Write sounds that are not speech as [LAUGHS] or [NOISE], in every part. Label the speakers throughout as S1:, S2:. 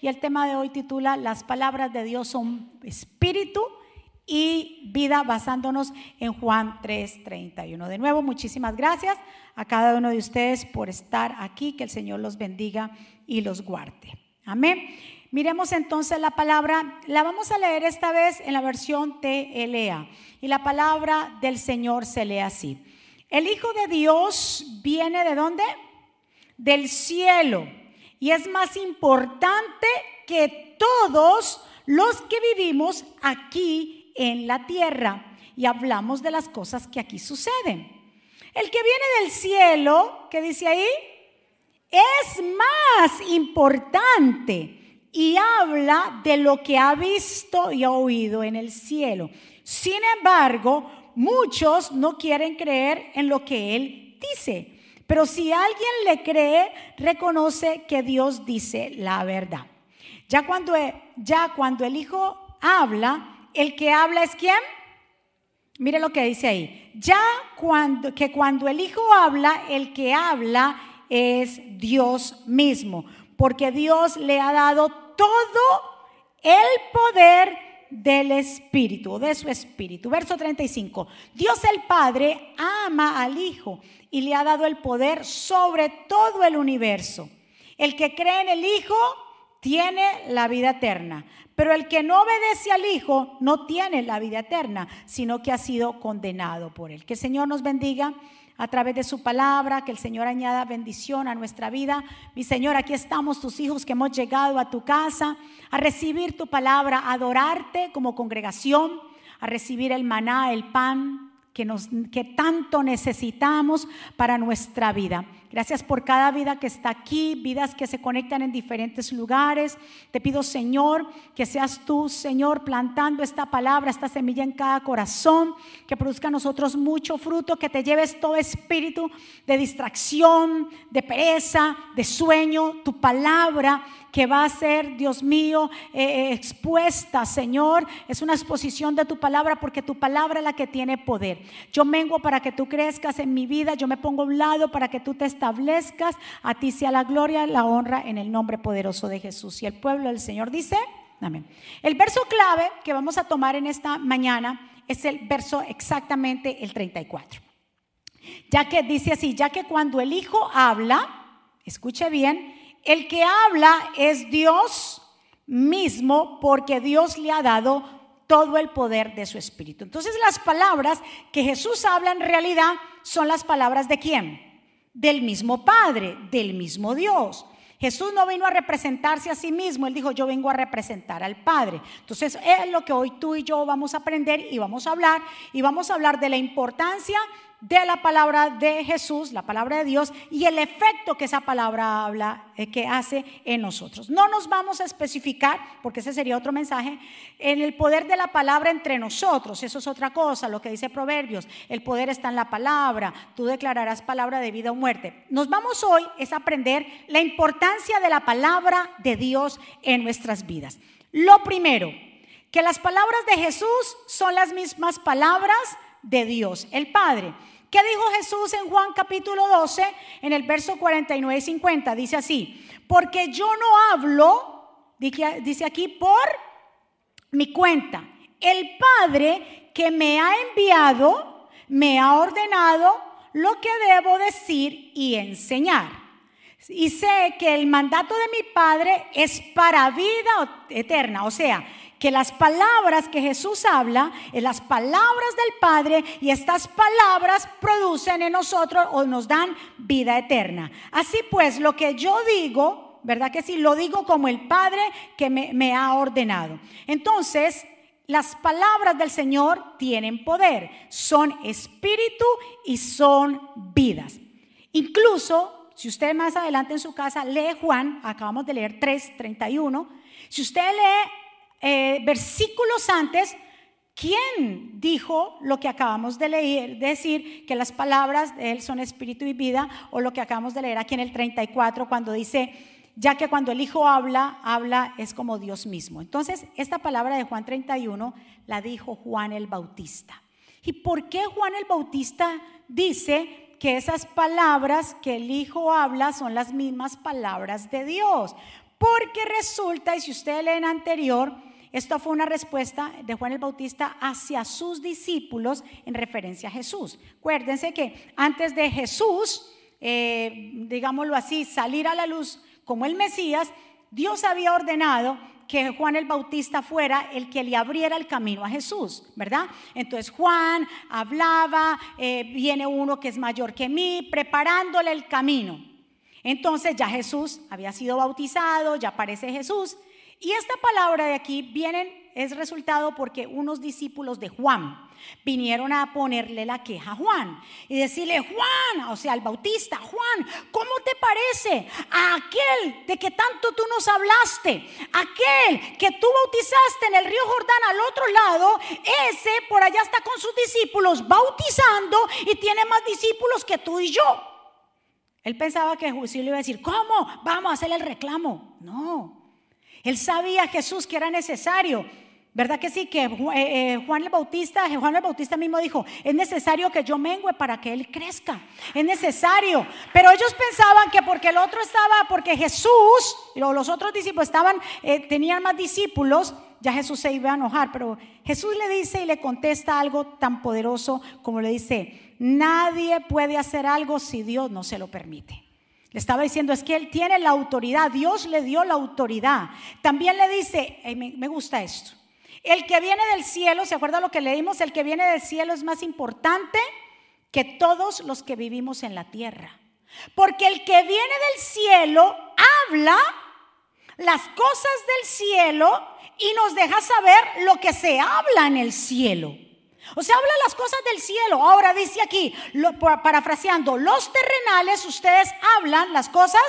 S1: y el tema de hoy titula Las palabras de Dios son espíritu y vida basándonos en Juan 3:31. De nuevo, muchísimas gracias a cada uno de ustedes por estar aquí, que el Señor los bendiga y los guarde. Amén. Miremos entonces la palabra, la vamos a leer esta vez en la versión TLA y la palabra del Señor se lee así. El Hijo de Dios viene de dónde? Del cielo y es más importante que todos los que vivimos aquí en la tierra y hablamos de las cosas que aquí suceden. El que viene del cielo, ¿qué dice ahí? Es más importante y habla de lo que ha visto y ha oído en el cielo. Sin embargo, muchos no quieren creer en lo que él dice. Pero si alguien le cree, reconoce que Dios dice la verdad. Ya cuando, ya cuando el Hijo habla, el que habla es quién? Mire lo que dice ahí. Ya cuando, que cuando el Hijo habla, el que habla es Dios mismo, porque Dios le ha dado todo el poder del Espíritu, de su Espíritu. Verso 35. Dios el Padre ama al Hijo y le ha dado el poder sobre todo el universo. El que cree en el Hijo tiene la vida eterna. Pero el que no obedece al Hijo no tiene la vida eterna, sino que ha sido condenado por él. Que el Señor nos bendiga a través de su palabra, que el Señor añada bendición a nuestra vida. Mi Señor, aquí estamos tus hijos que hemos llegado a tu casa a recibir tu palabra, a adorarte como congregación, a recibir el maná, el pan, que, nos, que tanto necesitamos para nuestra vida. Gracias por cada vida que está aquí, vidas que se conectan en diferentes lugares. Te pido, Señor, que seas tú, Señor, plantando esta palabra, esta semilla en cada corazón, que produzca a nosotros mucho fruto, que te lleves todo espíritu de distracción, de pereza, de sueño, tu palabra que va a ser, Dios mío, eh, eh, expuesta, Señor. Es una exposición de tu palabra porque tu palabra es la que tiene poder. Yo mengo para que tú crezcas en mi vida, yo me pongo a un lado para que tú te establezcas. A ti sea la gloria, la honra en el nombre poderoso de Jesús. Y el pueblo del Señor dice, amén. El verso clave que vamos a tomar en esta mañana es el verso exactamente el 34. Ya que dice así, ya que cuando el Hijo habla, escuche bien, el que habla es Dios mismo porque Dios le ha dado todo el poder de su espíritu. Entonces las palabras que Jesús habla en realidad son las palabras de quién? Del mismo Padre, del mismo Dios. Jesús no vino a representarse a sí mismo, él dijo, yo vengo a representar al Padre. Entonces es lo que hoy tú y yo vamos a aprender y vamos a hablar y vamos a hablar de la importancia de la palabra de Jesús, la palabra de Dios, y el efecto que esa palabra habla, eh, que hace en nosotros. No nos vamos a especificar, porque ese sería otro mensaje, en el poder de la palabra entre nosotros. Eso es otra cosa, lo que dice Proverbios. El poder está en la palabra. Tú declararás palabra de vida o muerte. Nos vamos hoy es aprender la importancia de la palabra de Dios en nuestras vidas. Lo primero, que las palabras de Jesús son las mismas palabras de Dios, el Padre. ¿Qué dijo Jesús en Juan capítulo 12, en el verso 49 y 50? Dice así, porque yo no hablo, dice aquí, por mi cuenta. El Padre que me ha enviado me ha ordenado lo que debo decir y enseñar. Y sé que el mandato de mi Padre es para vida eterna, o sea, que las palabras que Jesús habla, las palabras del Padre, y estas palabras producen en nosotros o nos dan vida eterna. Así pues, lo que yo digo, ¿verdad que sí? Lo digo como el Padre que me, me ha ordenado. Entonces, las palabras del Señor tienen poder, son espíritu y son vidas. Incluso, si usted más adelante en su casa lee Juan, acabamos de leer 3:31, si usted lee eh, versículos antes, ¿quién dijo lo que acabamos de leer? Decir que las palabras de Él son espíritu y vida, o lo que acabamos de leer aquí en el 34, cuando dice, ya que cuando el Hijo habla, habla es como Dios mismo. Entonces, esta palabra de Juan 31 la dijo Juan el Bautista. ¿Y por qué Juan el Bautista dice que esas palabras que el Hijo habla son las mismas palabras de Dios? Porque resulta, y si ustedes leen anterior, esto fue una respuesta de Juan el Bautista hacia sus discípulos en referencia a Jesús. Acuérdense que antes de Jesús, eh, digámoslo así, salir a la luz como el Mesías, Dios había ordenado que Juan el Bautista fuera el que le abriera el camino a Jesús, ¿verdad? Entonces Juan hablaba, eh, viene uno que es mayor que mí, preparándole el camino. Entonces ya Jesús había sido bautizado, ya aparece Jesús. Y esta palabra de aquí vienen, es resultado porque unos discípulos de Juan, vinieron a ponerle la queja a Juan y decirle, Juan, o sea, al bautista, Juan, ¿cómo te parece a aquel de que tanto tú nos hablaste? Aquel que tú bautizaste en el río Jordán al otro lado, ese por allá está con sus discípulos bautizando y tiene más discípulos que tú y yo. Él pensaba que Jesús le iba a decir, ¿cómo? Vamos a hacerle el reclamo. No. Él sabía Jesús que era necesario ¿Verdad que sí? Que eh, eh, Juan el Bautista, Juan el Bautista mismo dijo, es necesario que yo mengue para que él crezca. Es necesario. Pero ellos pensaban que porque el otro estaba, porque Jesús, los otros discípulos estaban, eh, tenían más discípulos, ya Jesús se iba a enojar. Pero Jesús le dice y le contesta algo tan poderoso como le dice, nadie puede hacer algo si Dios no se lo permite. Le estaba diciendo, es que él tiene la autoridad, Dios le dio la autoridad. También le dice, me gusta esto. El que viene del cielo, ¿se acuerda lo que leímos? El que viene del cielo es más importante que todos los que vivimos en la tierra. Porque el que viene del cielo habla las cosas del cielo y nos deja saber lo que se habla en el cielo. O sea, habla las cosas del cielo. Ahora dice aquí, parafraseando, los terrenales, ustedes hablan las cosas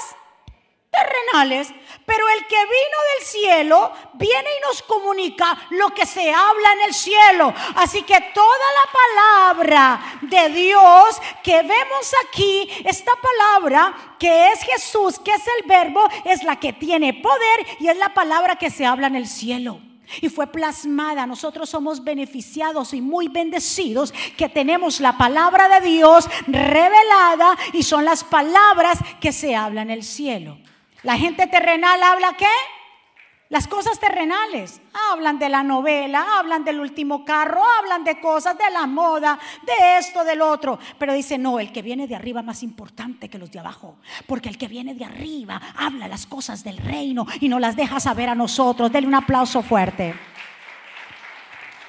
S1: terrenales, pero el que vino del cielo viene y nos comunica lo que se habla en el cielo. Así que toda la palabra de Dios que vemos aquí, esta palabra que es Jesús, que es el verbo, es la que tiene poder y es la palabra que se habla en el cielo. Y fue plasmada. Nosotros somos beneficiados y muy bendecidos que tenemos la palabra de Dios revelada y son las palabras que se hablan en el cielo. La gente terrenal habla qué? Las cosas terrenales. Hablan de la novela, hablan del último carro, hablan de cosas, de la moda, de esto, del otro. Pero dice, no, el que viene de arriba es más importante que los de abajo. Porque el que viene de arriba habla las cosas del reino y nos las deja saber a nosotros. Denle un aplauso fuerte.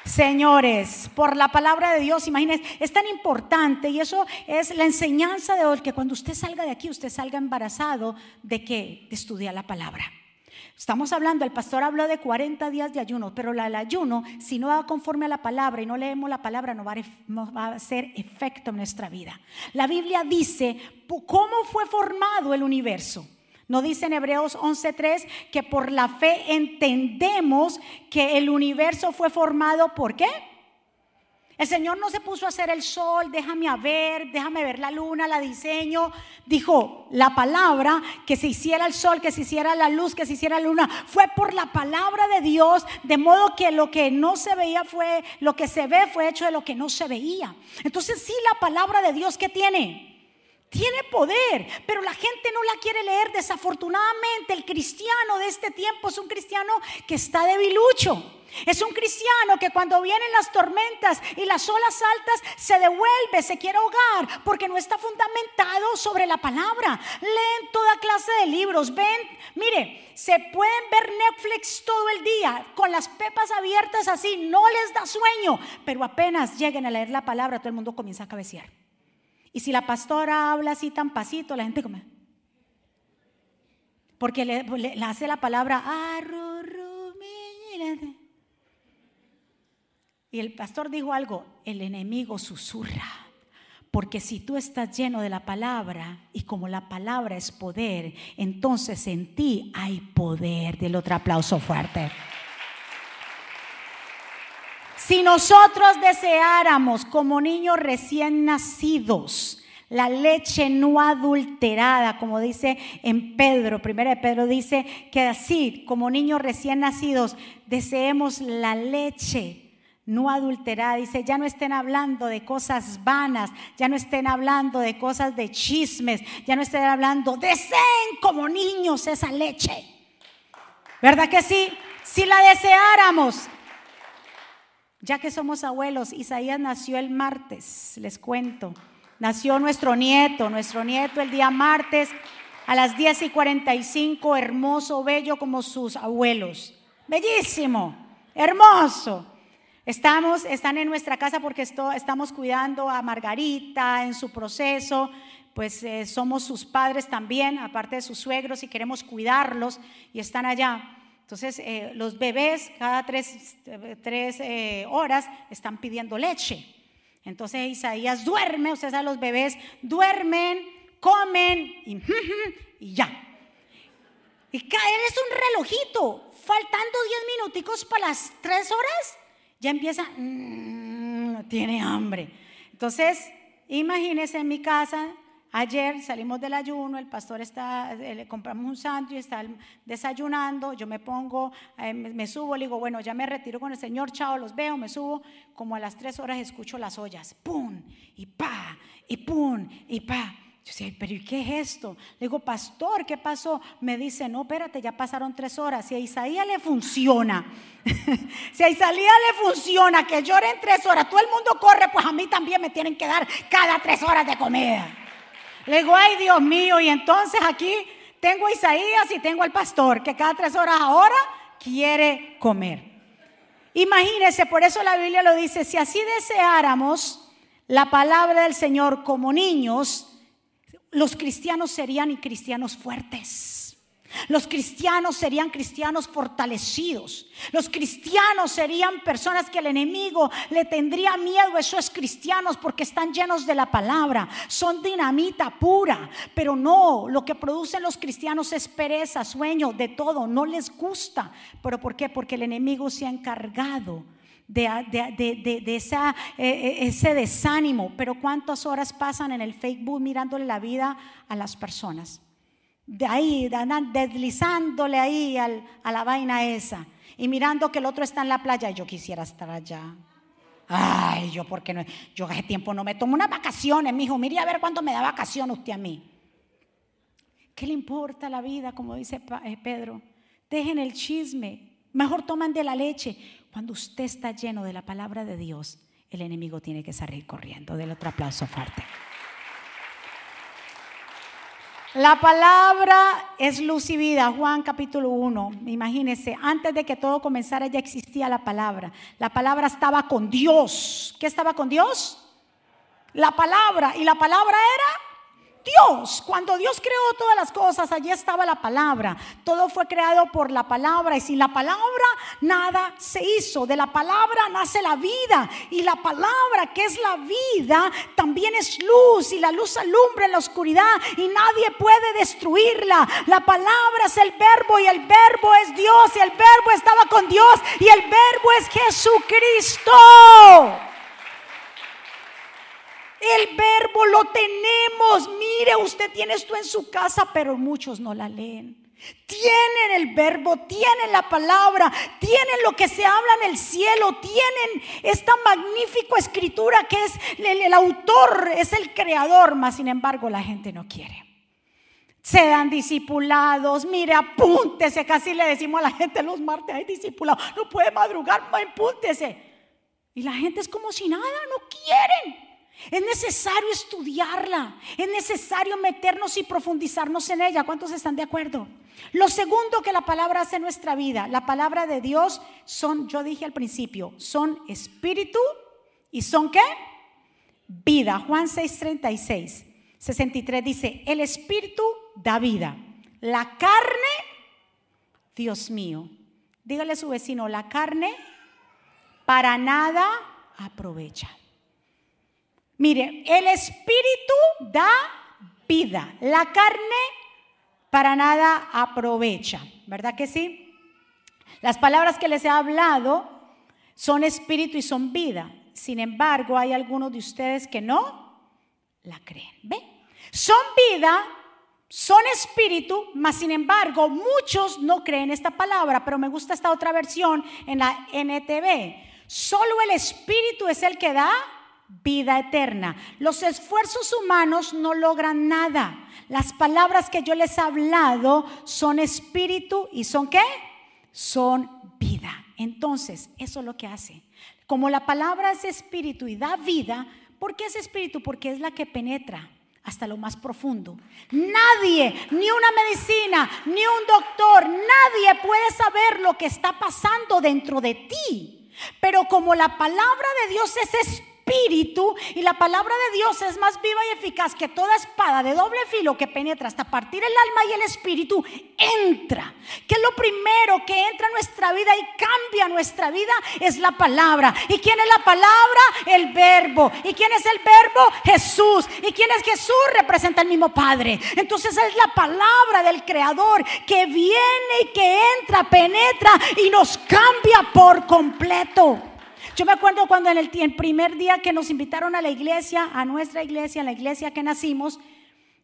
S1: Señores, por la palabra de Dios, imagínense, es tan importante y eso es la enseñanza de hoy, que cuando usted salga de aquí, usted salga embarazado de que de estudiar la palabra. Estamos hablando, el pastor habló de 40 días de ayuno, pero el ayuno, si no va conforme a la palabra y no leemos la palabra, no va, a, hacer efecto en nuestra vida. La Biblia dice cómo fue formado el universo. ¿No dice en Hebreos 11:3 que por la fe entendemos que el universo fue formado por qué? El Señor no se puso a hacer el sol, déjame ver, déjame ver la luna, la diseño. Dijo la palabra que se hiciera el sol, que se hiciera la luz, que se hiciera la luna. Fue por la palabra de Dios, de modo que lo que no se veía fue, lo que se ve fue hecho de lo que no se veía. Entonces sí, la palabra de Dios que tiene tiene poder, pero la gente no la quiere leer. Desafortunadamente, el cristiano de este tiempo es un cristiano que está debilucho. Es un cristiano que cuando vienen las tormentas y las olas altas se devuelve, se quiere ahogar, porque no está fundamentado sobre la palabra. Leen toda clase de libros, ven, mire, se pueden ver Netflix todo el día con las pepas abiertas así, no les da sueño, pero apenas lleguen a leer la palabra, todo el mundo comienza a cabecear. Y si la pastora habla así tan pasito, la gente come. Porque le, hace la palabra y el pastor dijo algo, el enemigo susurra. Porque si tú estás lleno de la palabra y como la palabra es poder, entonces en ti hay poder. Del otro aplauso fuerte. Si nosotros deseáramos como niños recién nacidos, la leche no adulterada, como dice en Pedro, primera de Pedro dice que así, como niños recién nacidos, deseemos la leche no adulterada. Dice, ya no estén hablando de cosas vanas, ya no estén hablando de cosas de chismes, ya no estén hablando, deseen como niños esa leche. ¿Verdad que sí? Si la deseáramos. Ya que somos abuelos, Isaías nació el martes, les cuento. Nació nuestro nieto, nuestro nieto el día martes a las 10 y 45, hermoso, bello como sus abuelos. Bellísimo, hermoso. Estamos, están en nuestra casa porque estamos cuidando a Margarita en su proceso, pues eh, somos sus padres también, aparte de sus suegros, y queremos cuidarlos y están allá. Entonces, eh, los bebés cada tres, eh, horas están pidiendo leche. Entonces, Isaías duerme, ustedes saben, los bebés duermen, comen y, [LAUGHS] ya. Y caer es un relojito, faltando 10 minuticos para las tres horas, ya empieza, mm, tiene hambre. Entonces, imagínense en mi casa, ayer salimos del ayuno, el pastor está, eh, le compramos un sándwich, está desayunando, yo me pongo, eh, me, subo, le digo, bueno, ya me retiro con el Señor, chao, los veo, me subo, como a las tres horas escucho las ollas, pum, y pa, y pum, y pa. Yo decía, pero ¿y qué es esto? Le digo, pastor, ¿qué pasó? Me dice, no, espérate, ya pasaron tres horas. Si a Isaías le funciona, [LAUGHS] si a Isaías le funciona que lloren tres horas, todo el mundo corre, pues a mí también me tienen que dar cada tres horas de comida. Le digo, ay Dios mío, y entonces aquí tengo a Isaías y tengo al pastor, que cada tres horas ahora quiere comer. Imagínense, por eso la Biblia lo dice, si así deseáramos la palabra del Señor como niños, los cristianos serían y cristianos fuertes. Los cristianos serían cristianos fortalecidos. Los cristianos serían personas que el enemigo le tendría miedo. Eso es cristianos porque están llenos de la palabra. Son dinamita pura. Pero no, lo que producen los cristianos es pereza, sueño, de todo. No les gusta. ¿Pero por qué? Porque el enemigo se ha encargado de, esa, eh, eh, ese desánimo. Pero ¿cuántas horas pasan en el Facebook mirándole la vida a las personas? De ahí, deslizándole ahí a la vaina esa. Y mirando que el otro está en la playa. Yo quisiera estar allá. Ay, yo porque no, yo hace tiempo no me tomo unas vacaciones, mi hijo. Mire a ver cuándo me da vacaciones usted a mí. ¿Qué le importa la vida, como dice eh, Pedro? Dejen el chisme. Mejor toman de la leche. Cuando usted está lleno de la palabra de Dios, el enemigo tiene que salir corriendo. Del otro aplauso fuerte. La palabra es luz y vida, Juan capítulo 1. Imagínense, antes de que todo comenzara ya existía la palabra. La palabra estaba con Dios. ¿Qué estaba con Dios? La palabra. ¿Y la palabra era? Dios, cuando Dios creó todas las cosas, allí estaba la palabra. Todo fue creado por la palabra y sin la palabra nada se hizo. De la palabra nace la vida y la palabra que es la vida también es luz y la luz alumbra en la oscuridad y nadie puede destruirla. La palabra es el verbo y el verbo es Dios y el verbo estaba con Dios y el verbo es Jesucristo. El verbo lo tenemos. Mire, usted tiene esto en su casa, pero muchos no la leen. Tienen el verbo, tienen la palabra, tienen lo que se habla en el cielo, tienen esta magnífica escritura que es el, autor, es el creador, mas sin embargo la gente no quiere. Sean discipulados, mire, apúntese, casi le decimos a la gente los martes, hay discipulados, no puede madrugar, apúntese. Y la gente es como si nada, no quieren. Es necesario estudiarla, es necesario meternos y profundizarnos en ella. ¿Cuántos están de acuerdo? Lo segundo que la palabra hace en nuestra vida, la palabra de Dios son, yo dije al principio, son espíritu y son qué? Vida. Juan 6:36, 63 dice, el espíritu da vida. La carne, Dios mío, dígale a su vecino, la carne para nada aprovecha. Mire, el espíritu da vida, la carne para nada aprovecha, ¿verdad que sí? Las palabras que les he hablado son espíritu y son vida. Sin embargo, hay algunos de ustedes que no la creen. ¿Ve? Son vida, son espíritu, mas sin embargo, muchos no creen esta palabra, pero me gusta esta otra versión en la NTV. Solo el espíritu es el que da vida eterna. Los esfuerzos humanos no logran nada. Las palabras que yo les he hablado son espíritu y son qué? son vida. Entonces, eso es lo que hace. Como la palabra es espíritu y da vida, ¿por qué es espíritu? Porque es la que penetra hasta lo más profundo. Nadie, ni una medicina, ni un doctor, nadie puede saber lo que está pasando dentro de ti. Pero como la palabra de Dios es espíritu, espíritu y la palabra de Dios es más viva y eficaz que toda espada de doble filo que penetra hasta partir el alma y el espíritu, entra. Que lo primero que entra en nuestra vida y cambia nuestra vida es la palabra. ¿Y quién es la palabra? El verbo. ¿Y quién es el verbo? Jesús. ¿Y quién es Jesús? Representa el mismo Padre. Entonces es la palabra del Creador que viene y que entra, penetra y nos cambia por completo. Yo me acuerdo cuando en el, primer día que nos invitaron a la iglesia, a nuestra iglesia, a la iglesia que nacimos,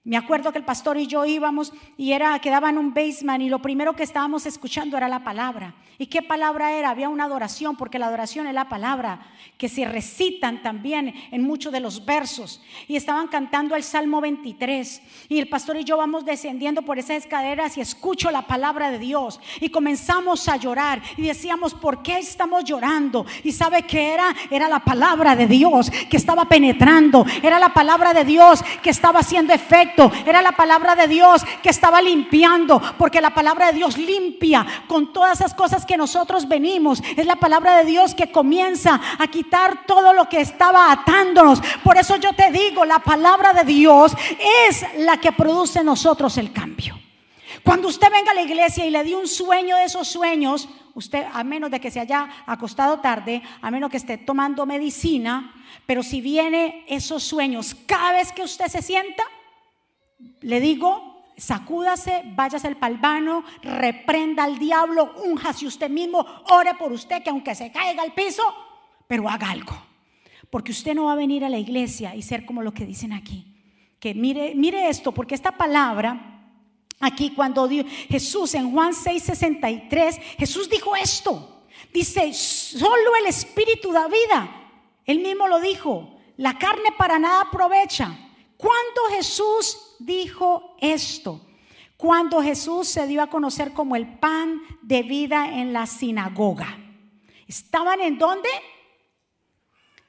S1: me acuerdo que el pastor y yo íbamos y era quedaba en un basement y lo primero que estábamos escuchando era la palabra. ¿Y qué palabra era? Había una adoración porque la adoración es la palabra que se recitan también en muchos de los versos y estaban cantando el Salmo 23 y el pastor y yo vamos descendiendo por esas escaleras y escucho la palabra de Dios y comenzamos a llorar y decíamos, "¿Por qué estamos llorando?" Y sabe que era era la palabra de Dios que estaba penetrando, era la palabra de Dios que estaba haciendo efecto era la palabra de Dios que estaba limpiando, porque la palabra de Dios limpia con todas esas cosas que nosotros venimos. Es la palabra de Dios que comienza a quitar todo lo que estaba atándonos. Por eso yo te digo, la palabra de Dios es la que produce en nosotros el cambio. Cuando usted venga a la iglesia y le dio un sueño de esos sueños, usted, a menos de que se haya acostado tarde, a menos que esté tomando medicina, pero si viene esos sueños, cada vez que usted se sienta, le digo, sacúdase, váyase al palvano, reprenda al diablo, unjase usted mismo, ore por usted, que aunque se caiga al piso, pero haga algo. Porque usted no va a venir a la iglesia y ser como lo que dicen aquí. Que mire, mire esto, porque esta palabra, aquí cuando Jesús en Juan 6:63, Jesús dijo esto. Dice, solo el Espíritu da vida. Él mismo lo dijo, la carne para nada aprovecha. Cuando Jesús dijo esto? Cuando Jesús se dio a conocer como el pan de vida en la sinagoga. ¿Estaban en dónde?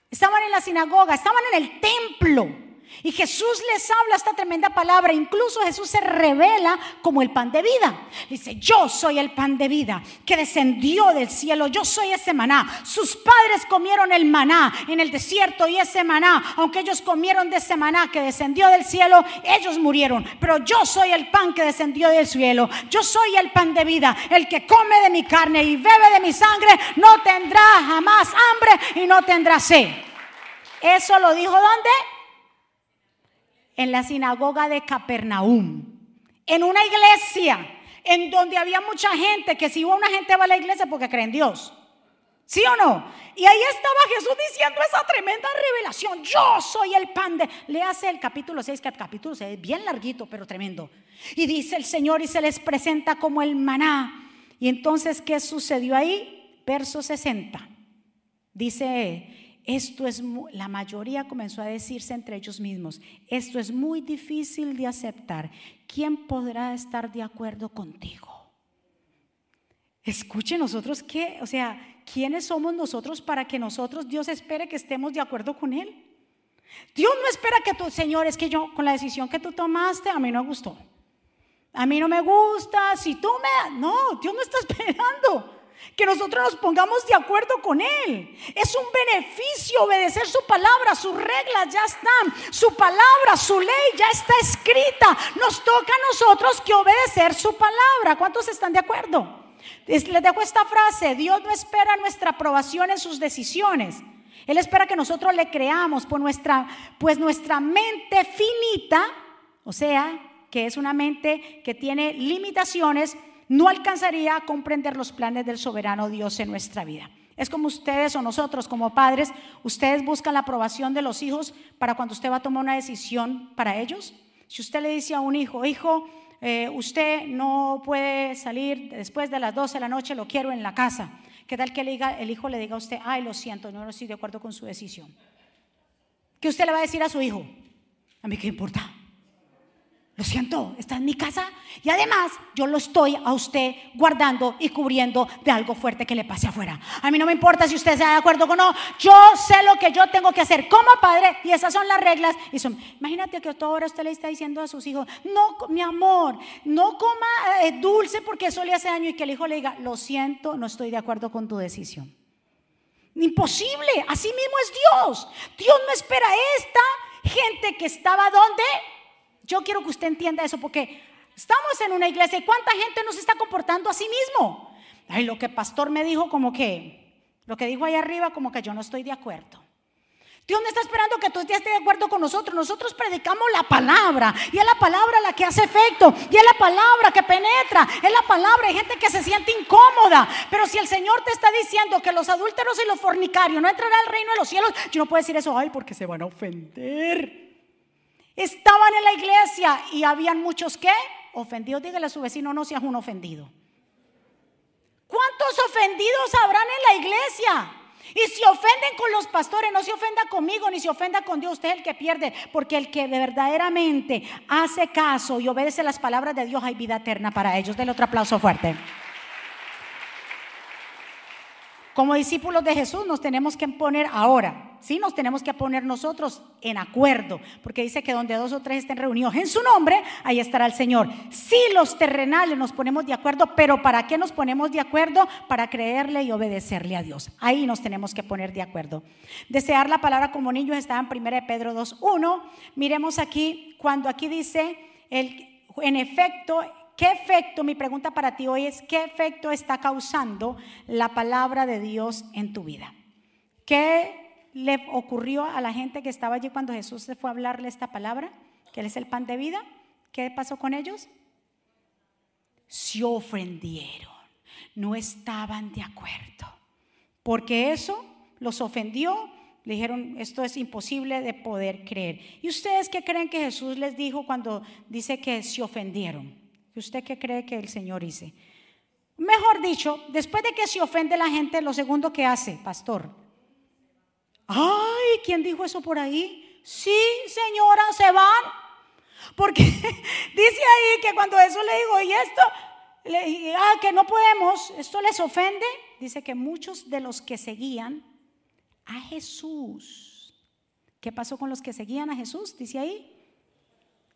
S1: Estaban en la sinagoga, estaban en el templo. Y Jesús les habla esta tremenda palabra. Incluso Jesús se revela como el pan de vida. Dice, yo soy el pan de vida que descendió del cielo. Yo soy ese maná. Sus padres comieron el maná en el desierto y ese maná, aunque ellos comieron de ese maná que descendió del cielo, ellos murieron. Pero yo soy el pan que descendió del cielo. Yo soy el pan de vida. El que come de mi carne y bebe de mi sangre no tendrá jamás hambre y no tendrá sed. Eso lo dijo ¿dónde? En la sinagoga de Capernaum, en una iglesia en donde había mucha gente, que si una gente va a la iglesia porque cree en Dios. ¿Sí o no? Y ahí estaba Jesús diciendo esa tremenda revelación. Yo soy el pan de... Le hace el capítulo 6, que el capítulo 6 es bien larguito, pero tremendo. Y dice el Señor y se les presenta como el maná. Y entonces, ¿qué sucedió ahí? Verso 60. Dice, esto es, la mayoría comenzó a decirse entre ellos mismos, esto es muy difícil de aceptar. ¿Quién podrá estar de acuerdo contigo? Escuche nosotros qué, o sea, ¿quiénes somos nosotros para que nosotros Dios espere que estemos de acuerdo con Él? Dios no espera que tú, Señor, es que yo con la decisión que tú tomaste, a mí no me gustó. A mí no me gusta, si tú me... No, Dios no está [LAUGHS] esperando que nosotros nos pongamos de acuerdo con Él. Es un beneficio obedecer su palabra, sus reglas ya están, su palabra, su ley ya está escrita. Nos toca a nosotros que obedecer su palabra. ¿Cuántos están de acuerdo? Les dejo esta frase, Dios no espera nuestra aprobación en sus decisiones. Él espera que nosotros le creamos, por nuestra, pues nuestra mente finita, o sea, que es una mente que tiene limitaciones, no alcanzaría a comprender los planes del soberano Dios en nuestra vida. Es como ustedes o nosotros como padres, ustedes buscan la aprobación de los hijos para cuando usted va a tomar una decisión para ellos. Si usted le dice a un hijo, hijo, eh, usted no puede salir después de las 12 de la noche, lo quiero en la casa. ¿Qué tal que el hijo le diga a usted, ay, lo siento, no estoy de acuerdo con su decisión? ¿Qué usted le va a decir a su hijo? A mí qué importa. Lo siento, está en mi casa y además yo lo estoy a usted guardando y cubriendo de algo fuerte que le pase afuera. A mí no me importa si usted está de acuerdo o no, yo sé lo que yo tengo que hacer como padre y esas son las reglas. Y son, imagínate que a toda hora usted le está diciendo a sus hijos, no, mi amor, no coma eh, dulce porque eso le hace daño y que el hijo le diga, lo siento, no estoy de acuerdo con tu decisión. Imposible, así mismo es Dios. Dios no espera esta gente que estaba donde yo quiero que usted entienda eso porque estamos en una iglesia y cuánta gente nos está comportando a sí mismo. Ay, lo que el pastor me dijo como que, lo que dijo ahí arriba como que yo no estoy de acuerdo. Dios no está esperando que tú estés de acuerdo con nosotros. Nosotros predicamos la palabra. Y es la palabra la que hace efecto. Y es la palabra que penetra. Es la palabra. Hay gente que se siente incómoda. Pero si el Señor te está diciendo que los adúlteros y los fornicarios no entrarán al reino de los cielos, yo no puedo decir eso. Ay, porque se van a ofender. Estaban en la iglesia y habían muchos que ofendidos. Dígale a su vecino, no seas un ofendido. ¿Cuántos ofendidos habrán en la iglesia? Y si ofenden con los pastores, no se ofenda conmigo ni se ofenda con Dios. Usted es el que pierde, porque el que verdaderamente hace caso y obedece las palabras de Dios, hay vida eterna para ellos. Denle otro aplauso fuerte. Como discípulos de Jesús nos tenemos que poner ahora, sí, nos tenemos que poner nosotros en acuerdo, porque dice que donde dos o tres estén reunidos en su nombre, ahí estará el Señor. Sí, los terrenales nos ponemos de acuerdo, pero ¿para qué nos ponemos de acuerdo? Para creerle y obedecerle a Dios. Ahí nos tenemos que poner de acuerdo. Desear la palabra como niños está en 1 Pedro 2.1. Miremos aquí, cuando aquí dice, el, en efecto, ¿Qué efecto, mi pregunta para ti hoy es, ¿qué efecto está causando la palabra de Dios en tu vida? ¿Qué le ocurrió a la gente que estaba allí cuando Jesús se fue a hablarle esta palabra? Que es el pan de vida. ¿Qué pasó con ellos? Se ofendieron, no estaban de acuerdo, porque eso los ofendió, le dijeron, esto es imposible de poder creer. ¿Y ustedes qué creen que Jesús les dijo cuando dice que se ofendieron? ¿Y usted qué cree que el Señor dice? Mejor dicho, después de que se ofende la gente, lo segundo que hace, pastor. Ay, ¿quién dijo eso por ahí? Sí, señora, se van. Porque [LAUGHS] dice ahí que cuando eso le digo, y esto, le, ah, que no podemos, esto les ofende. Dice que muchos de los que seguían a Jesús, ¿qué pasó con los que seguían a Jesús? Dice ahí,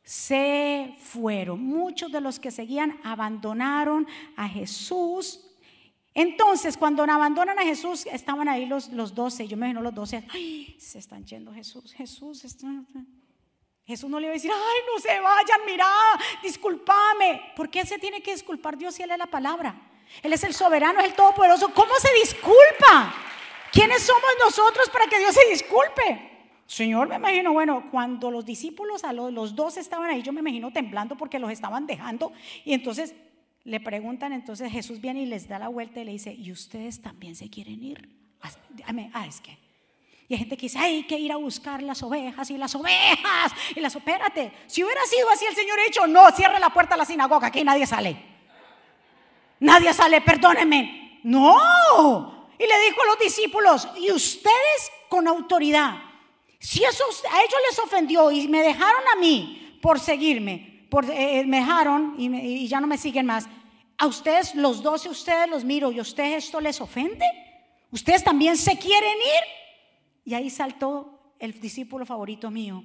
S1: se fueron. Muchos de los que seguían abandonaron a Jesús. Entonces, cuando abandonan a Jesús, estaban ahí los, los doce. Yo me imagino los doce. Ay, se están yendo Jesús. Jesús. Jesús no le iba a decir, ay, no se vayan, mira, discúlpame. ¿Por qué se tiene que disculpar Dios si Él es la palabra? Él es el soberano, es el todopoderoso. ¿Cómo se disculpa? ¿Quiénes somos nosotros para que Dios se disculpe? Señor, me imagino, bueno, cuando los discípulos, a los, dos estaban ahí, yo me imagino temblando porque los estaban dejando. Y entonces le preguntan, entonces Jesús viene y les da la vuelta y le dice, ¿y ustedes también se quieren ir? Ah, es que. Y hay gente que dice, hay que ir a buscar las ovejas y las ovejas. Y las, espérate, si hubiera sido así el Señor ha dicho, no, cierre la puerta a la sinagoga, aquí nadie sale. Nadie sale, perdónenme. No. Y le dijo a los discípulos, y ustedes con autoridad si eso a ellos les ofendió y me dejaron a mí por seguirme, por, eh, eh, me dejaron y, ya no me siguen más, a ustedes los doce, ustedes los miro y a ustedes esto les ofende, ustedes también se quieren ir. Y ahí saltó el discípulo favorito mío,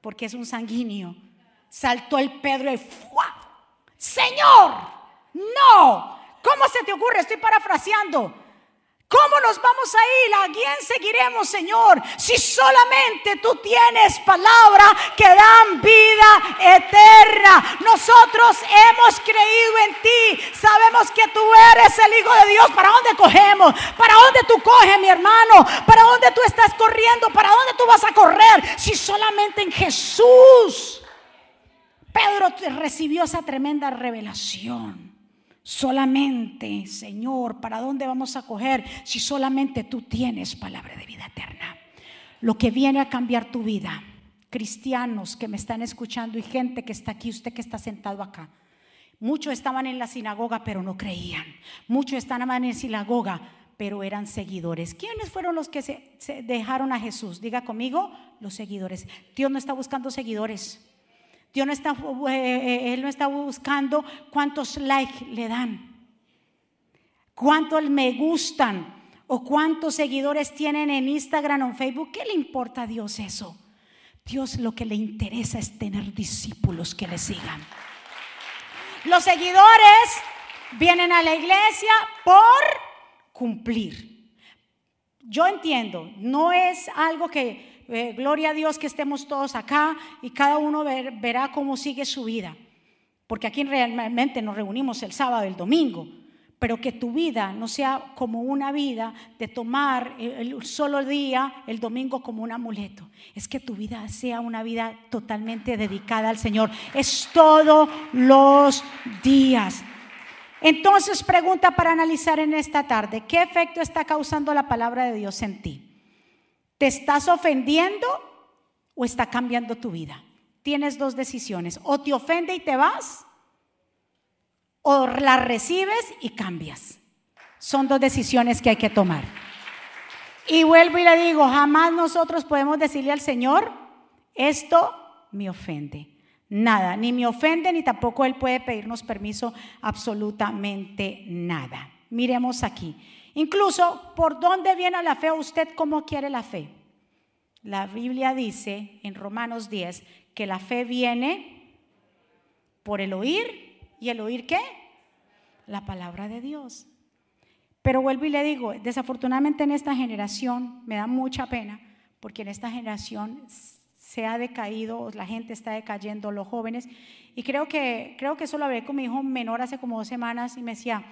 S1: porque es un sanguíneo. Saltó el Pedro y ¡fua! Señor, no. ¿Cómo se te ocurre? Estoy parafraseando. ¿Cómo nos vamos a ir? ¿A quién seguiremos, Señor? Si solamente tú tienes palabra que dan vida eterna. Nosotros hemos creído en ti. Sabemos que tú eres el Hijo de Dios. ¿Para dónde cogemos? ¿Para dónde tú coges, mi hermano? ¿Para dónde tú estás corriendo? ¿Para dónde tú vas a correr? Si solamente en Jesús. Pedro recibió esa tremenda revelación. Solamente, Señor, ¿para dónde vamos a coger si solamente tú tienes palabra de vida eterna? Lo que viene a cambiar tu vida, cristianos que me están escuchando y gente que está aquí, usted que está sentado acá. Muchos estaban en la sinagoga, pero no creían. Muchos estaban en la sinagoga, pero eran seguidores. ¿Quiénes fueron los que se, se, dejaron a Jesús? Diga conmigo, los seguidores. Dios no está buscando seguidores. Dios no está, eh, eh, Él no está buscando cuántos likes le dan, cuántos me gustan o cuántos seguidores tienen en Instagram o en Facebook. ¿Qué le importa a Dios eso? Dios lo que le interesa es tener discípulos que le sigan. Los seguidores vienen a la iglesia por cumplir. Yo entiendo, no es algo que, eh, gloria a Dios que estemos todos acá y cada uno verá cómo sigue su vida, porque aquí realmente nos reunimos el sábado el domingo pero que tu vida no sea como una vida de tomar el solo día, el domingo, como un amuleto. Es que tu vida sea una vida totalmente dedicada al Señor. Es todos los días. Entonces, pregunta para analizar en esta tarde, ¿qué efecto está causando la palabra de Dios en ti? ¿Te estás ofendiendo o está cambiando tu vida? Tienes dos decisiones, o te ofende y te vas, o la recibes y cambias. Son dos decisiones que hay que tomar. Y vuelvo y le digo, jamás nosotros podemos decirle al Señor, esto me ofende. Nada, ni me ofende, ni tampoco Él puede pedirnos permiso absolutamente nada. Miremos aquí. Incluso, ¿por dónde viene la fe? ¿Usted cómo quiere la fe? La Biblia dice en Romanos 10 que la fe viene por el oír ¿Y el oír qué? La palabra de Dios. Pero vuelvo y le digo, desafortunadamente en esta generación, me da mucha pena, porque en esta generación se ha decaído, la gente está decayendo, los jóvenes, y creo que, creo que eso lo hablé con mi hijo menor hace como dos semanas y me decía,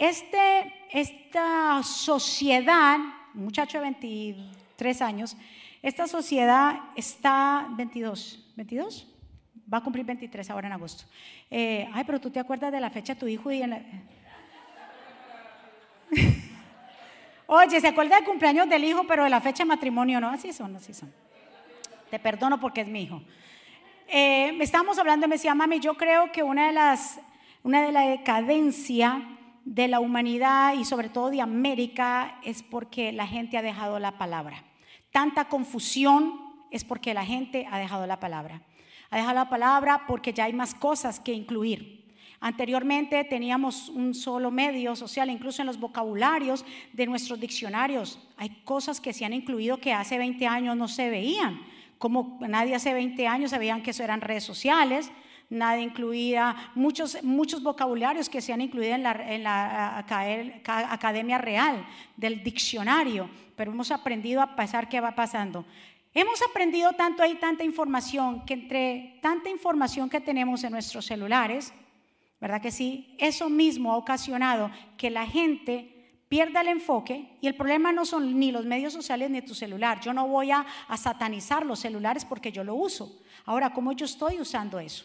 S1: este, esta sociedad, muchacho de 23 años, esta sociedad está 22, 22, va a cumplir 23 ahora en agosto. Eh, ay, pero tú te acuerdas de la fecha de tu hijo y en. [LAUGHS] Oye, se acuerda del cumpleaños del hijo, pero de la fecha de matrimonio no. Así son, así son. Te perdono porque es mi hijo. Eh, estábamos hablando y me decía, mami, yo creo que una de las, una de la decadencia de la humanidad y sobre todo de América es porque la gente ha dejado la palabra. Tanta confusión es porque la gente ha dejado la palabra a dejar la palabra porque ya hay más cosas que incluir. Anteriormente teníamos un solo medio social, incluso en los vocabularios de nuestros diccionarios. Hay cosas que se han incluido que hace 20 años no se veían. Como nadie hace 20 años sabían que eso eran redes sociales, nadie incluía muchos, muchos vocabularios que se han incluido en la, en la Academia Real del diccionario, pero hemos aprendido a pasar qué va pasando. Hemos aprendido tanto, hay tanta información, que entre tanta información que tenemos en nuestros celulares, ¿verdad que sí? Eso mismo ha ocasionado que la gente pierda el enfoque y el problema no son ni los medios sociales ni tu celular. Yo no voy a, satanizar los celulares porque yo lo uso. Ahora, ¿cómo yo estoy usando eso?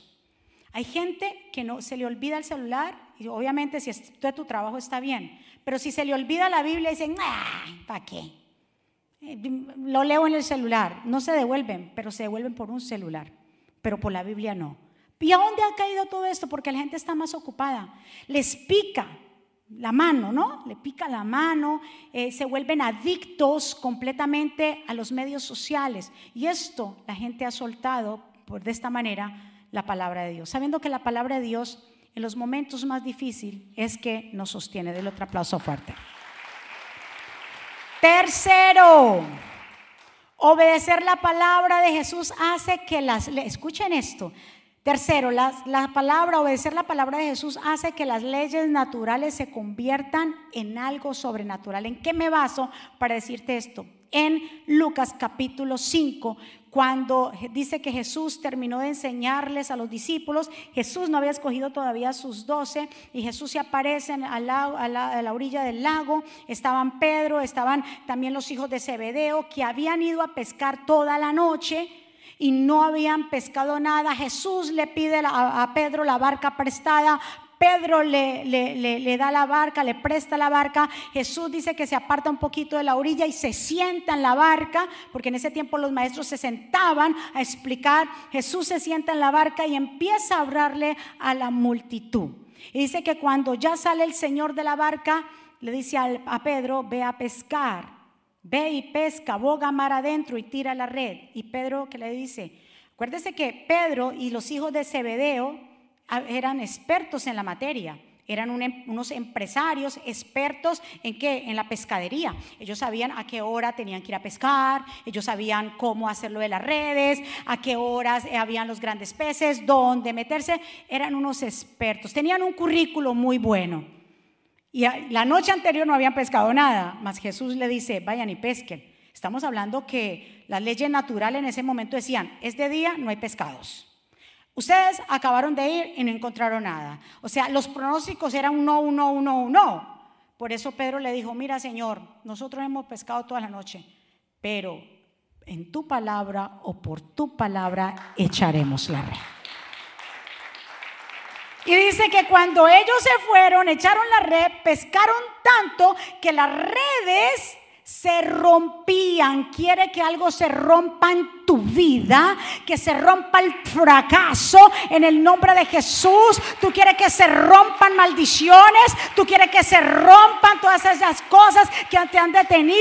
S1: Hay gente que no se le olvida el celular y obviamente si es tu trabajo está bien, pero si se le olvida la Biblia dicen, ¿para qué? lo leo en el celular, no se devuelven, pero se devuelven por un celular, pero por la Biblia no. ¿Y a dónde ha caído todo esto? Porque la gente está más ocupada. Les pica la mano, ¿no? Le pica la mano, eh, se vuelven adictos completamente a los medios sociales. Y esto la gente ha soltado por de esta manera la palabra de Dios, sabiendo que la palabra de Dios en los momentos más difíciles es que nos sostiene. Del otro aplauso fuerte. Tercero, obedecer la palabra de Jesús hace que las, escuchen esto, Tercero, la, la, palabra, obedecer la palabra de Jesús hace que las leyes naturales se conviertan en algo sobrenatural. ¿En qué me baso para decirte esto? En Lucas capítulo 5, cuando dice que Jesús terminó de enseñarles a los discípulos, Jesús no había escogido todavía a sus doce y Jesús se aparece a la, a la orilla del lago, estaban Pedro, estaban también los hijos de Zebedeo que habían ido a pescar toda la noche y no habían pescado nada. Jesús le pide a, Pedro la barca prestada. Pedro le, le, da la barca, le presta la barca. Jesús dice que se aparta un poquito de la orilla y se sienta en la barca, porque en ese tiempo los maestros se sentaban a explicar. Jesús se sienta en la barca y empieza a hablarle a la multitud. Y dice que cuando ya sale el Señor de la barca, le dice a Pedro, ve a pescar. Ve y pesca, boga mar adentro y tira la red. Y Pedro que le dice, Acuérdese que Pedro y los hijos de Zebedeo eran expertos en la materia. Eran em, unos empresarios expertos en qué? En la pescadería. Ellos sabían a qué hora tenían que ir a pescar, ellos sabían cómo hacerlo de las redes, a qué horas eh, habían los grandes peces, dónde meterse. Eran unos expertos, tenían un currículo muy bueno. Y la noche anterior no habían pescado nada, más Jesús le dice, vayan y pesquen. Estamos hablando que las leyes naturales en ese momento decían, es de día, no hay pescados. Ustedes acabaron de ir y no encontraron nada. O sea, los pronósticos eran un no, un no, no, no. Por eso Pedro le dijo, mira Señor, nosotros hemos pescado toda la noche, pero en tu palabra o por tu palabra echaremos la red. Y dice que cuando ellos se fueron, echaron la red, pescaron tanto que las redes se rompían. Quiere que algo se rompa en tu vida, que se rompa el fracaso en el nombre de Jesús. Tú quieres que se rompan maldiciones, tú quieres que se rompan todas esas cosas que te han detenido.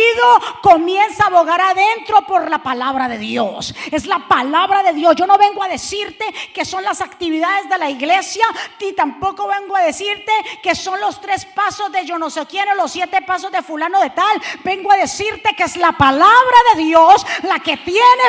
S1: Comienza a abogar adentro por la palabra de Dios. Es la palabra de Dios. Yo no vengo a decirte que son las actividades de la iglesia, ni tampoco vengo a decirte que son los tres pasos de yo no sé quién o los siete pasos de fulano de tal. Vengo a decirte que es la palabra de Dios la que tiene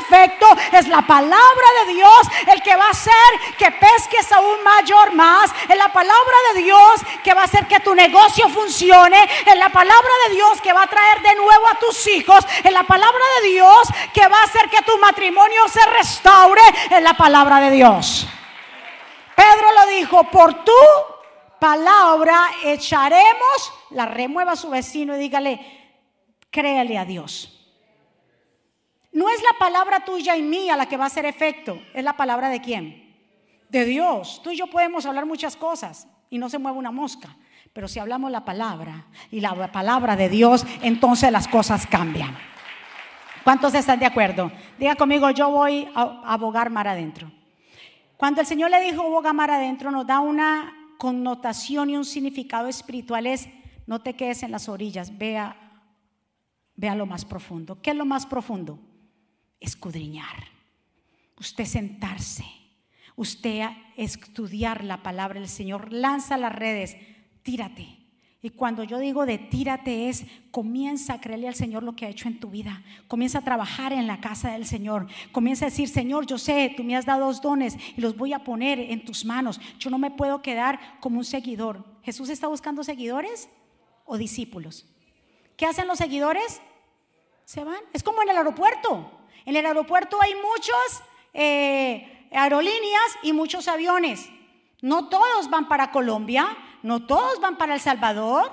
S1: es la palabra de Dios el que va a hacer que pesques aún mayor más, es la palabra de Dios que va a hacer que tu negocio funcione, es la palabra de Dios que va a traer de nuevo a tus hijos, es la palabra de Dios que va a hacer que tu matrimonio se restaure, es la palabra de Dios. Pedro lo dijo, por tu palabra echaremos, la remueva a su vecino y dígale, créale a Dios. No es la palabra tuya y mía la que va a hacer efecto, es la palabra de quién? De Dios. Tú y yo podemos hablar muchas cosas y no se mueve una mosca, pero si hablamos la palabra y la palabra de Dios, entonces las cosas cambian. ¿Cuántos están de acuerdo? Diga conmigo, yo voy a abogar mar adentro. Cuando el Señor le dijo abogar mar adentro, nos da una connotación y un significado espiritual es, no te quedes en las orillas, vea Vea lo más profundo. ¿Qué es lo más profundo? Escudriñar. Usted sentarse. Usted estudiar la palabra del Señor. Lanza las redes. Tírate. Y cuando yo digo de tírate es, comienza a creerle al Señor lo que ha hecho en tu vida. Comienza a trabajar en la casa del Señor. Comienza a decir, Señor, yo sé, tú me has dado dos dones y los voy a poner en tus manos. Yo no me puedo quedar como un seguidor. ¿Jesús está buscando seguidores o discípulos? ¿Qué hacen los seguidores? Se van. Es como en el aeropuerto. En el aeropuerto hay muchas eh, aerolíneas y muchos aviones. No todos van para Colombia, no todos van para El Salvador.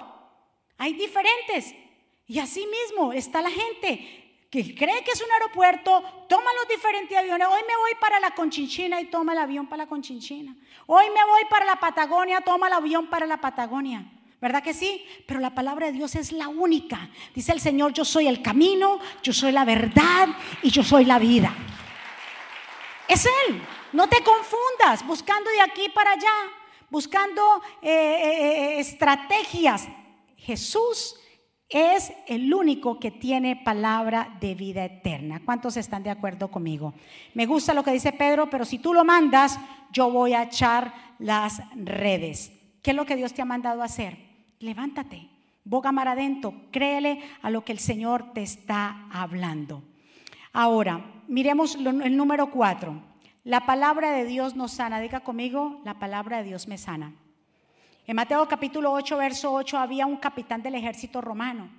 S1: Hay diferentes. Y así mismo está la gente que cree que es un aeropuerto, toma los diferentes aviones. Hoy me voy para la Conchinchina y toma el avión para la Conchinchina. Hoy me voy para la Patagonia, toma el avión para la Patagonia. ¿Verdad que sí? Pero la palabra de Dios es la única. Dice el Señor, yo soy el camino, yo soy la verdad y yo soy la vida. Es Él. No te confundas buscando de aquí para allá, buscando eh, eh, eh, estrategias. Jesús es el único que tiene palabra de vida eterna. ¿Cuántos están de acuerdo conmigo? Me gusta lo que dice Pedro, pero si tú lo mandas, yo voy a echar las redes. ¿Qué es lo que Dios te ha mandado a hacer? Levántate, boga mar adentro, créele a lo que el Señor te está hablando. Ahora, miremos el número cuatro. La palabra de Dios nos sana. Diga conmigo, la palabra de Dios me sana. En Mateo capítulo 8, verso 8, había un capitán del ejército romano.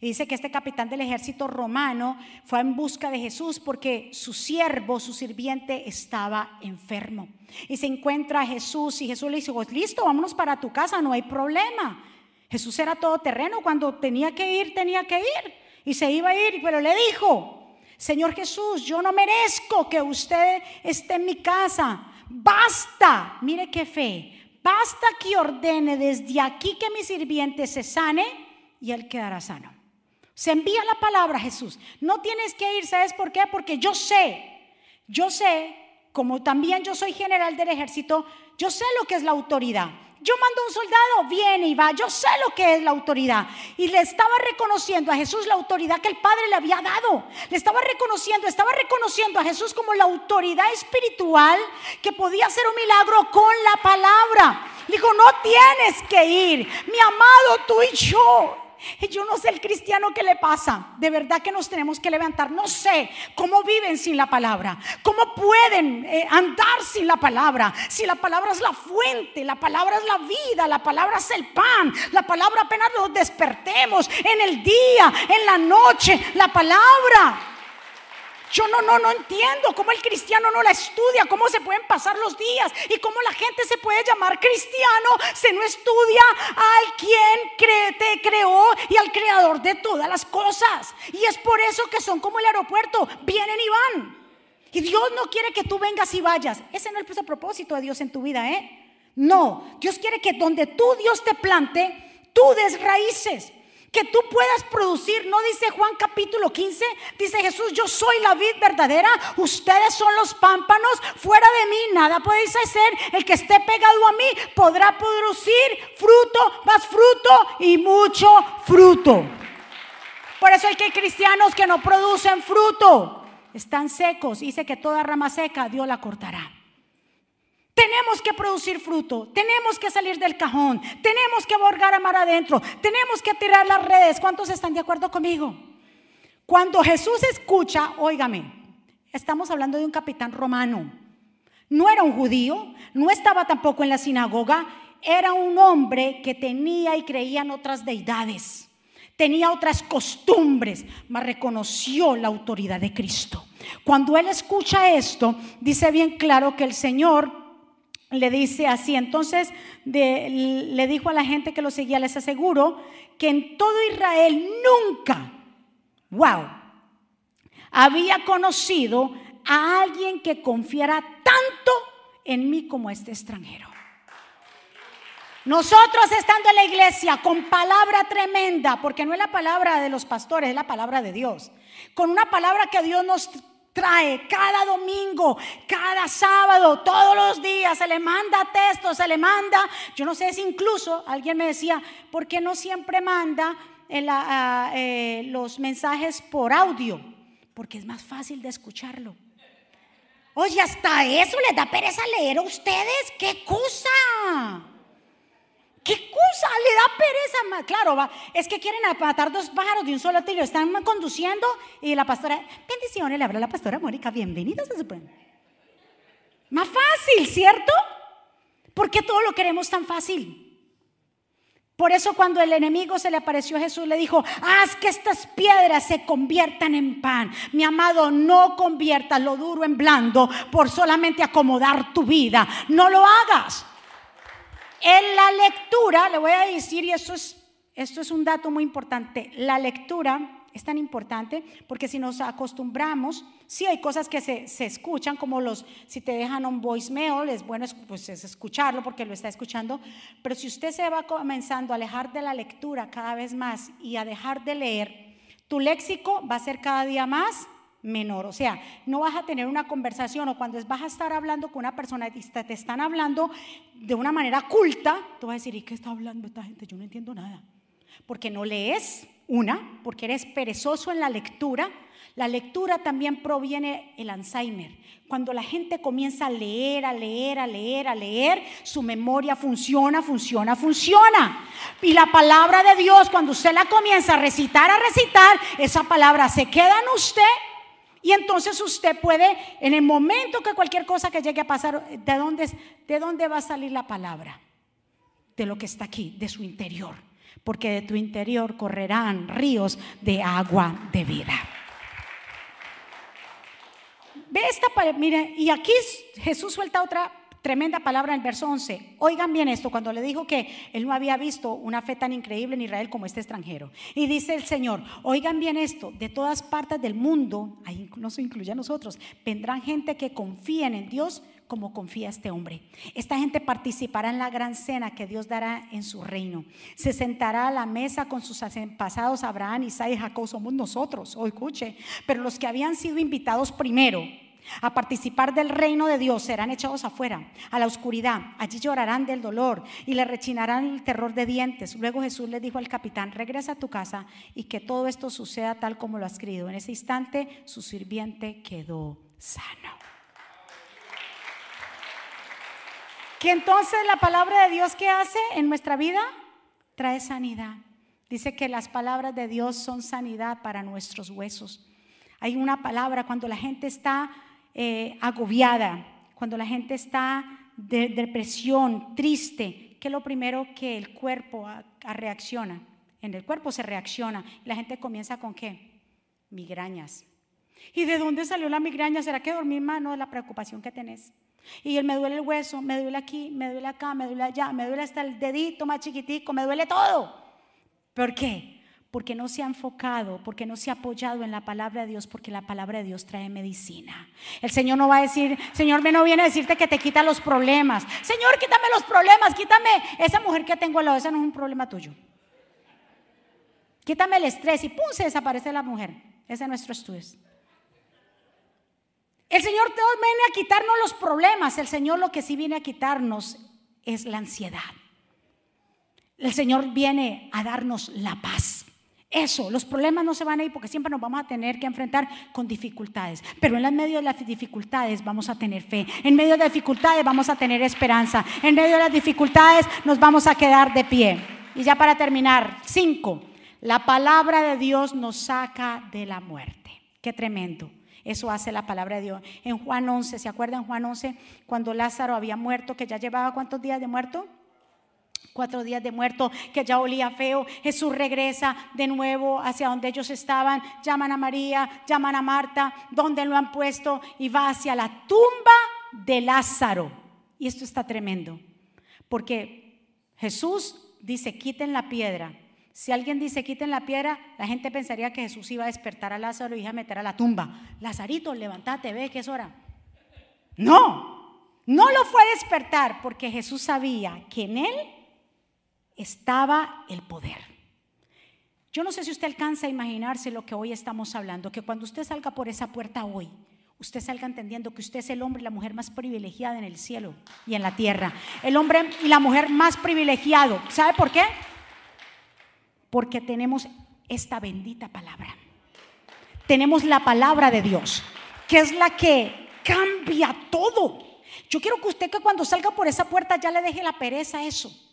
S1: Y dice que este capitán del ejército romano fue en busca de Jesús porque su siervo, su sirviente, estaba enfermo. Y se encuentra a Jesús y Jesús le dice, pues listo, vámonos para tu casa, no hay problema. Jesús era todoterreno, cuando tenía que ir, tenía que ir. Y se iba a ir, pero le dijo, Señor Jesús, yo no merezco que usted esté en mi casa. Basta, mire qué fe, basta que ordene desde aquí que mi sirviente se sane y él quedará sano. Se envía la palabra Jesús. No tienes que ir, ¿sabes por qué? Porque yo sé, yo sé, como también yo soy general del ejército, yo sé lo que es la autoridad. Yo mando un soldado, viene y va. Yo sé lo que es la autoridad. Y le estaba reconociendo a Jesús la autoridad que el Padre le había dado. Le estaba reconociendo, estaba reconociendo a Jesús como la autoridad espiritual que podía hacer un milagro con la palabra. Dijo, no tienes que ir. Mi amado, tú y yo yo no sé el cristiano que le pasa. De verdad que nos tenemos que levantar. No sé cómo viven sin la palabra. Cómo pueden eh, andar sin la palabra. Si la palabra es la fuente, la palabra es la vida, la palabra es el pan. La palabra apenas nos despertemos en el día, en la noche. La palabra. Yo no, no, no entiendo cómo el cristiano no la estudia, cómo se pueden pasar los días y cómo la gente se puede llamar cristiano si no estudia al quien te creó y al creador de todas las cosas. Y es por eso que son como el aeropuerto, vienen y van. Y Dios no quiere que tú vengas y vayas. Ese no es el propósito de Dios en tu vida, ¿eh? No, Dios quiere que donde tú Dios te plante, tú des raíces que tú puedas producir. No dice Juan capítulo 15, dice Jesús, yo soy la vid verdadera, ustedes son los pámpanos, fuera de mí nada podéis hacer, el que esté pegado a mí podrá producir fruto, más fruto y mucho fruto. Por eso hay que hay cristianos que no producen fruto, están secos, dice que toda rama seca Dios la cortará. Tenemos que producir fruto, tenemos que salir del cajón, tenemos que borgar a mar adentro, tenemos que tirar las redes. ¿Cuántos están de acuerdo conmigo? Cuando Jesús escucha, óigame, estamos hablando de un capitán romano. No era un judío, no estaba tampoco en la sinagoga, era un hombre que tenía y creía en otras deidades, tenía otras costumbres, mas reconoció la autoridad de Cristo. Cuando él escucha esto, dice bien claro que el Señor le dice así. Entonces le dijo a la gente que lo seguía, les aseguro que en todo Israel nunca, wow, había conocido a alguien que confiara tanto en mí como este extranjero. Nosotros estando en la iglesia con palabra tremenda, porque no es la palabra de los pastores, es la palabra de Dios, con una palabra que Dios nos trae cada domingo, cada sábado, todos los días, se le manda texto, se le manda, yo no sé si incluso alguien me decía, ¿por qué no siempre manda eh, los mensajes por audio? Porque es más fácil de escucharlo. Oye, hasta eso les da pereza leer a ustedes, qué cosa. ¿Qué cosa le da pereza? Claro, va. es que quieren matar dos pájaros de un solo tiro. Están conduciendo y la pastora, bendiciones, le habla la pastora Mónica, bienvenidos a su pueblo. Más fácil, ¿cierto? ¿Por qué todo lo queremos tan fácil? Por eso cuando el enemigo se le apareció a Jesús le dijo, haz que estas piedras se conviertan en pan. Mi amado, no conviertas lo duro en blando por solamente acomodar tu vida. No lo hagas. En la lectura, le voy a decir, y esto es, esto es un dato muy importante, la lectura es tan importante porque si nos acostumbramos, sí hay cosas que se, se, escuchan, como los, si te dejan un voicemail, es bueno pues, es escucharlo porque lo está escuchando, pero si usted se va comenzando a alejar de la lectura cada vez más y a dejar de leer, tu léxico va a ser cada día más menor. O sea, no vas a tener una conversación o cuando vas a estar hablando con una persona y te están hablando de una manera culta, tú vas a decir, ¿y qué está hablando esta gente? Yo no entiendo nada. Porque no lees, una, porque eres perezoso en la lectura. La lectura también proviene el Alzheimer. Cuando la gente comienza a leer, a leer, a leer, a leer, su memoria funciona, funciona, funciona. Y la palabra de Dios, cuando usted la comienza a recitar, a recitar, esa palabra se queda en usted y entonces usted puede, en el momento que cualquier cosa que llegue a pasar, ¿de dónde, ¿de dónde va a salir la palabra? De lo que está aquí, de su interior. Porque de tu interior correrán ríos de agua de vida. Ve esta, mire, y aquí Jesús suelta otra Tremenda palabra en el verso 11. Oigan bien esto, cuando le dijo que él no había visto una fe tan increíble en Israel como este extranjero. Y dice el Señor, oigan bien esto, de todas partes del mundo, ahí no se incluye a nosotros, vendrán gente que confíen en Dios como confía este hombre. Esta gente participará en la gran cena que Dios dará en su reino. Se sentará a la mesa con sus pasados Abraham, Isaac y Jacob, somos nosotros, o escuche, pero los que habían sido invitados primero a participar del reino de Dios, serán echados afuera, a la oscuridad. Allí llorarán del dolor y le rechinarán el terror de dientes. Luego Jesús le dijo al capitán, regresa a tu casa y que todo esto suceda tal como lo has escrito. En ese instante su sirviente quedó sano. Que entonces la palabra de Dios que hace en nuestra vida trae sanidad. Dice que las palabras de Dios son sanidad para nuestros huesos. Hay una palabra cuando la gente está eh, agobiada, cuando la gente está de depresión, triste, que es lo primero que el cuerpo reacciona. En el cuerpo se reacciona la gente comienza con qué? Migrañas. ¿Y de dónde salió la migraña? ¿Será que dormir más? No, es la preocupación que tenés. Y él me duele el hueso, me duele aquí, me duele acá, me duele allá, me duele hasta el dedito más chiquitico, me duele todo. ¿Por qué? Porque no se ha enfocado, porque no se ha apoyado en la palabra de Dios, porque la palabra de Dios trae medicina. El Señor no va a decir, Señor, me no viene a decirte que te quita los problemas. Señor, quítame los problemas, quítame esa mujer que tengo al lado, ese no es un problema tuyo. Quítame el estrés y pum, se desaparece la mujer. Ese es nuestro estudio. El Señor no viene a quitarnos los problemas, el Señor lo que sí viene a quitarnos es la ansiedad. El Señor viene a darnos la paz. Eso, los problemas no se van a ir porque siempre nos vamos a tener que enfrentar con dificultades. Pero en medio de las dificultades vamos a tener fe. En medio de las dificultades vamos a tener esperanza. En medio de las dificultades nos vamos a quedar de pie. Y ya para terminar, cinco, la palabra de Dios nos saca de la muerte. Qué tremendo. Eso hace la palabra de Dios. En Juan 11, ¿se acuerdan Juan 11? Cuando Lázaro había muerto, que ya llevaba cuántos días de muerto? Cuatro días de muerto, que ya olía feo. Jesús regresa de nuevo hacia donde ellos estaban. Llaman a María, llaman a Marta, donde lo han puesto y va hacia la tumba de Lázaro. Y esto está tremendo, porque Jesús dice, quiten la piedra. Si alguien dice quiten la piedra, la gente pensaría que Jesús iba a despertar a Lázaro y iba a meter a la tumba. Lazarito, levántate, ve que es hora. No, no lo fue a despertar porque Jesús sabía que en él estaba el poder. Yo no sé si usted alcanza a imaginarse lo que hoy estamos hablando, que cuando usted salga por esa puerta hoy, usted salga entendiendo que usted es el hombre y la mujer más privilegiada en el cielo y en la tierra. El hombre y la mujer más privilegiado. ¿Sabe por qué? Porque tenemos esta bendita palabra. Tenemos la palabra de Dios, que es la que cambia todo. Yo quiero que usted que cuando salga por esa puerta ya le deje la pereza a eso.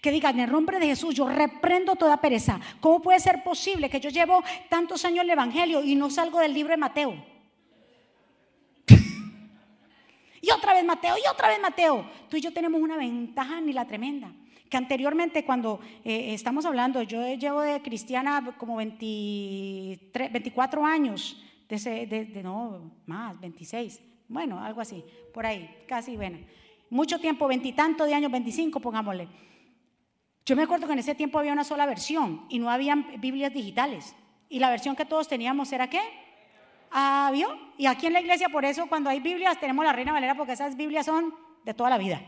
S1: Que diga, en el nombre de Jesús, yo reprendo toda pereza. ¿Cómo puede ser posible que yo llevo tantos años el Evangelio y no salgo del libro de Mateo? [LAUGHS] y otra vez Mateo, y otra vez Mateo. Tú y yo tenemos una ventaja ni la tremenda. Que anteriormente cuando eh, estamos hablando, yo llevo de cristiana como 23, 24 años, de, de, no, más, 26, bueno, algo así, por ahí, casi, bueno. Mucho tiempo, veintitantos de años, 25, pongámosle. Yo me acuerdo que en ese tiempo había una sola versión y no había Biblias digitales. Y la versión que todos teníamos era qué? Ah, ¿vio? Y aquí en la iglesia, por eso, cuando hay Biblias, tenemos la Reina Valera, porque esas Biblias son de toda la vida.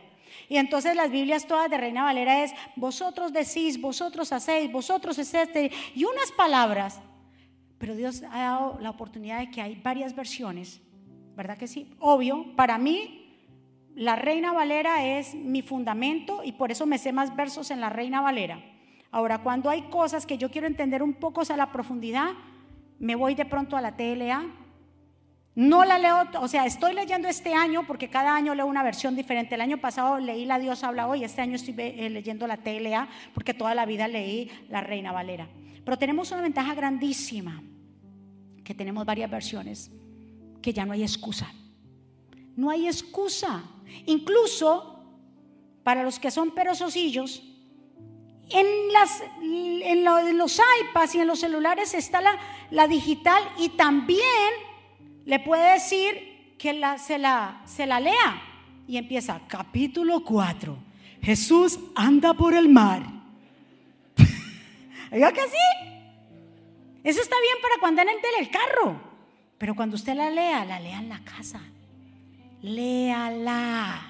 S1: Y entonces las Biblias todas de Reina Valera es, vosotros decís, vosotros hacéis, vosotros es este, y unas palabras. Pero Dios ha dado la oportunidad de que hay varias versiones, ¿verdad que sí? Obvio, para mí la Reina Valera es mi fundamento y por eso me sé más versos en la Reina Valera. Ahora, cuando hay cosas que yo quiero entender un poco a la profundidad, me voy de pronto a la TLA. No la leo, o sea, estoy leyendo este año porque cada año leo una versión diferente. El año pasado leí La Dios habla hoy, este año estoy eh, leyendo la TLA porque toda la vida leí la Reina Valera. Pero tenemos una ventaja grandísima, que tenemos varias versiones, que ya no hay excusa. No hay excusa. Incluso para los que son perezosillos, en, en, los iPads y en los celulares está la, digital y también le puede decir que se, la, lea. Y empieza, capítulo 4, Jesús anda por el mar. [LAUGHS] ¿Oiga que sí? Eso está bien para cuando anda en el carro. Pero cuando usted la lea, la lea en la casa léala.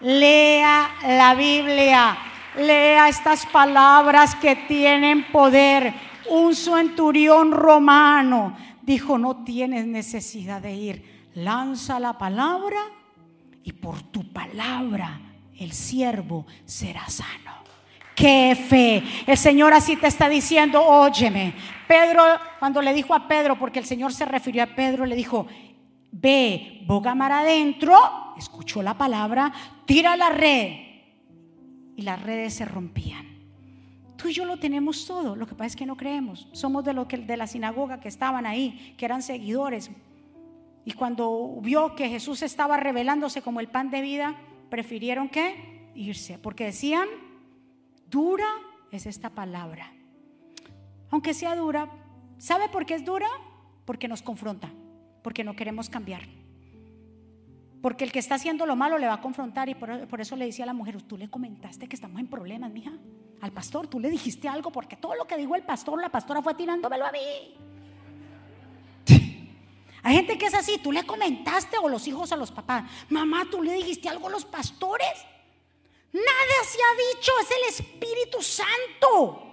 S1: Lea la Biblia. Lea estas palabras que tienen poder. Un centurión romano dijo, no tienes necesidad de ir. lanza la palabra y por tu palabra el siervo será sano. Qué fe. El Señor así te está diciendo, óyeme. Pedro, cuando le dijo a Pedro, porque el Señor se refirió a Pedro, le dijo, ve, boga mar adentro, escuchó la palabra, tira la red. Y las redes se rompían. Tú y yo lo tenemos todo, lo que pasa es que no creemos. Somos de, lo que, de la sinagoga que estaban ahí, que eran seguidores. Y cuando vio que Jesús estaba revelándose como el pan de vida, prefirieron que irse, porque decían, dura es esta palabra. Aunque sea dura, ¿sabe por qué es dura? Porque nos confronta, porque no queremos cambiar. Porque el que está haciendo lo malo le va a confrontar y por, eso le decía a la mujer, tú le comentaste que estamos en problemas, mija. Al pastor, tú le dijiste algo porque todo lo que dijo el pastor, la pastora fue tirándomelo a mí. Hay gente que es así, tú le comentaste o los hijos a los papás, mamá, tú le dijiste algo a los pastores. Nada se ha dicho, es el Espíritu Santo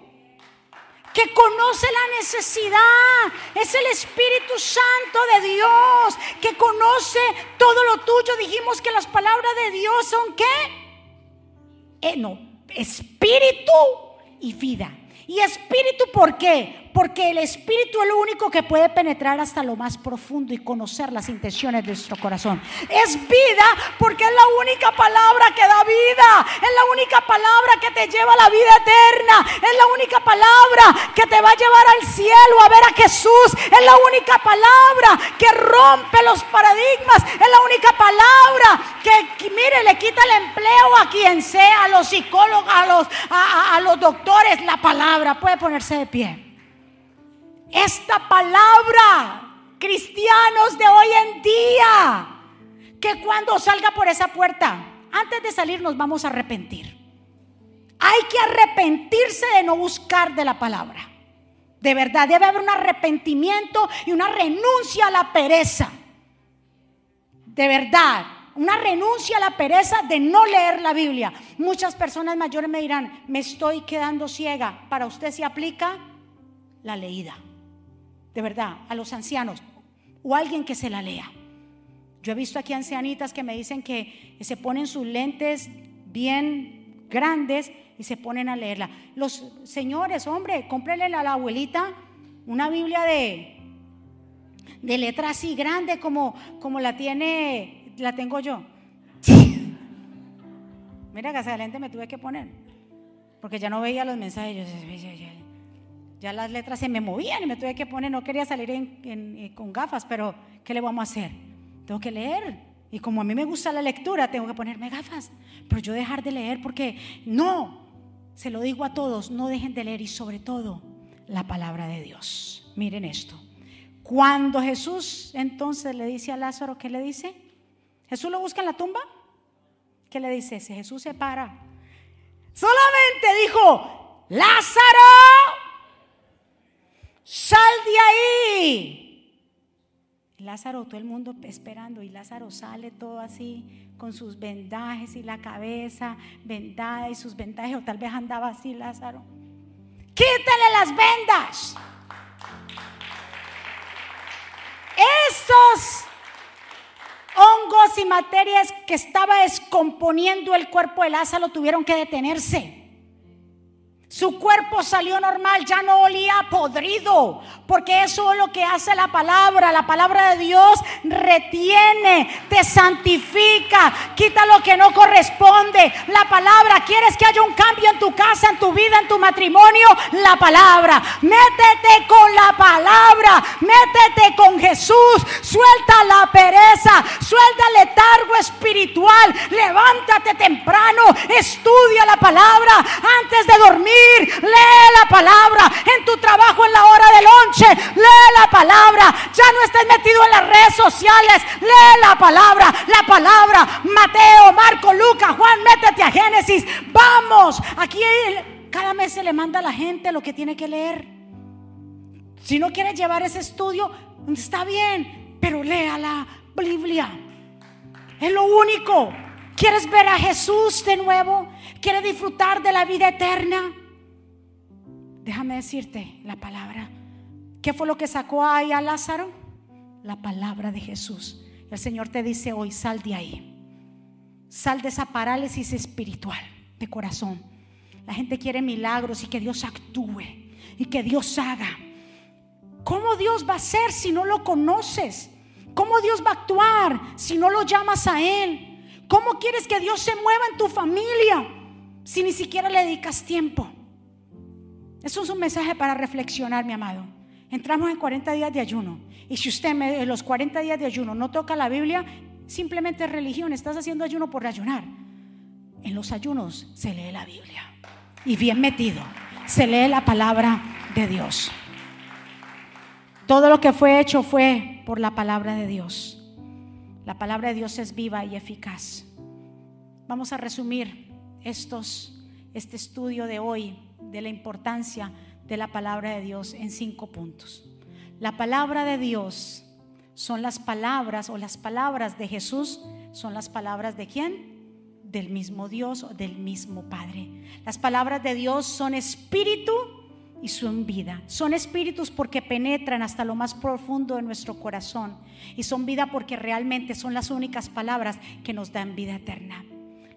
S1: que conoce la necesidad. Es el Espíritu Santo de Dios que conoce todo lo tuyo. Dijimos que las palabras de Dios son qué? Eh, no, espíritu y vida. ¿Y espíritu por qué? Porque el Espíritu es lo único que puede penetrar hasta lo más profundo y conocer las intenciones de nuestro corazón. Es vida porque es la única palabra que da vida. Es la única palabra que te lleva a la vida eterna. Es la única palabra que te va a llevar al cielo a ver a Jesús. Es la única palabra que rompe los paradigmas. Es la única palabra que, mire, le quita el empleo a quien sea, a los psicólogos, a los, a los doctores. La palabra puede ponerse de pie esta palabra, cristianos de hoy en día, que cuando salga por esa puerta, antes de salir nos vamos a arrepentir. Hay que arrepentirse de no buscar de la palabra. De verdad, debe haber un arrepentimiento y una renuncia a la pereza. De verdad, una renuncia a la pereza de no leer la Biblia. Muchas personas mayores me dirán, me estoy quedando ciega. Para usted se aplica la leída de verdad, a los ancianos o alguien que se la lea. Yo he visto aquí ancianitas que me dicen que se ponen sus lentes bien grandes y se ponen a leerla. Los señores, hombre, cómprenle a la abuelita una Biblia de, de letra así grande como, como la tiene, la tengo yo. Mira que esa lente me tuve que poner, porque ya no veía los mensajes. Ya las letras se me movían y me tuve que poner, no quería salir eh, con gafas, pero ¿qué le vamos a hacer? Tengo que leer. Y como a mí me gusta la lectura, tengo que ponerme gafas. Pero yo dejar de leer porque no, se lo digo a todos, no dejen de leer y sobre todo la palabra de Dios. Miren esto. Cuando Jesús entonces le dice a Lázaro, ¿qué le dice? Jesús lo busca en la tumba. ¿Qué le dice? Si Jesús se para. Solamente dijo, Lázaro, sal de ahí. Lázaro, todo el mundo esperando y Lázaro sale todo así con sus vendajes y la cabeza vendada y sus vendajes, o tal vez andaba así Lázaro. Quítale las vendas. Esos hongos y materias que estaba descomponiendo el cuerpo de Lázaro tuvieron que detenerse. Su cuerpo salió normal, ya no olía podrido, porque eso es lo que hace la palabra. La palabra de Dios retiene, te santifica, quita lo que no corresponde. La palabra, ¿quieres que haya un cambio en tu casa, en tu vida, en tu matrimonio? La palabra. Métete con la palabra, métete con Jesús, suelta la pereza, suelta el letargo espiritual, levántate temprano, estudia la palabra antes de dormir lee la palabra. En tu trabajo, en la hora de lonche, lee la palabra. Ya no estés metido en las redes sociales, lee la palabra. La palabra, Mateo, Marco, Lucas, Juan, métete a Génesis. Vamos, aquí cada mes se le manda a la gente lo que tiene que leer. Si no quieres llevar ese estudio, está bien, pero lea la Biblia. Es lo único. ¿Quieres ver a Jesús de nuevo? ¿Quieres disfrutar de la vida eterna? Déjame decirte la palabra. ¿Qué fue lo que sacó ahí a Lázaro? La palabra de Jesús. El Señor te dice hoy, sal de ahí. Sal de esa parálisis espiritual de corazón. La gente quiere milagros y que Dios actúe y que Dios haga. ¿Cómo Dios va a ser si no lo conoces? ¿Cómo Dios va a actuar si no lo llamas a Él? ¿Cómo quieres que Dios se mueva en tu familia si ni siquiera le dedicas tiempo? Eso es un mensaje para reflexionar, mi amado. Entramos en 40 días de ayuno. Y si usted en los 40 días de ayuno no toca la Biblia, simplemente es religión. Estás haciendo ayuno por ayunar. En los ayunos se lee la Biblia. Y bien metido, se lee la palabra de Dios. Todo lo que fue hecho fue por la palabra de Dios. La palabra de Dios es viva y eficaz. Vamos a resumir estos, este estudio de hoy de la importancia de la palabra de Dios en cinco puntos. La palabra de Dios son las palabras o las palabras de Jesús son las palabras de quién? Del mismo Dios o del mismo Padre. Las palabras de Dios son espíritu y son vida. Son espíritus porque penetran hasta lo más profundo de nuestro corazón y son vida porque realmente son las únicas palabras que nos dan vida eterna.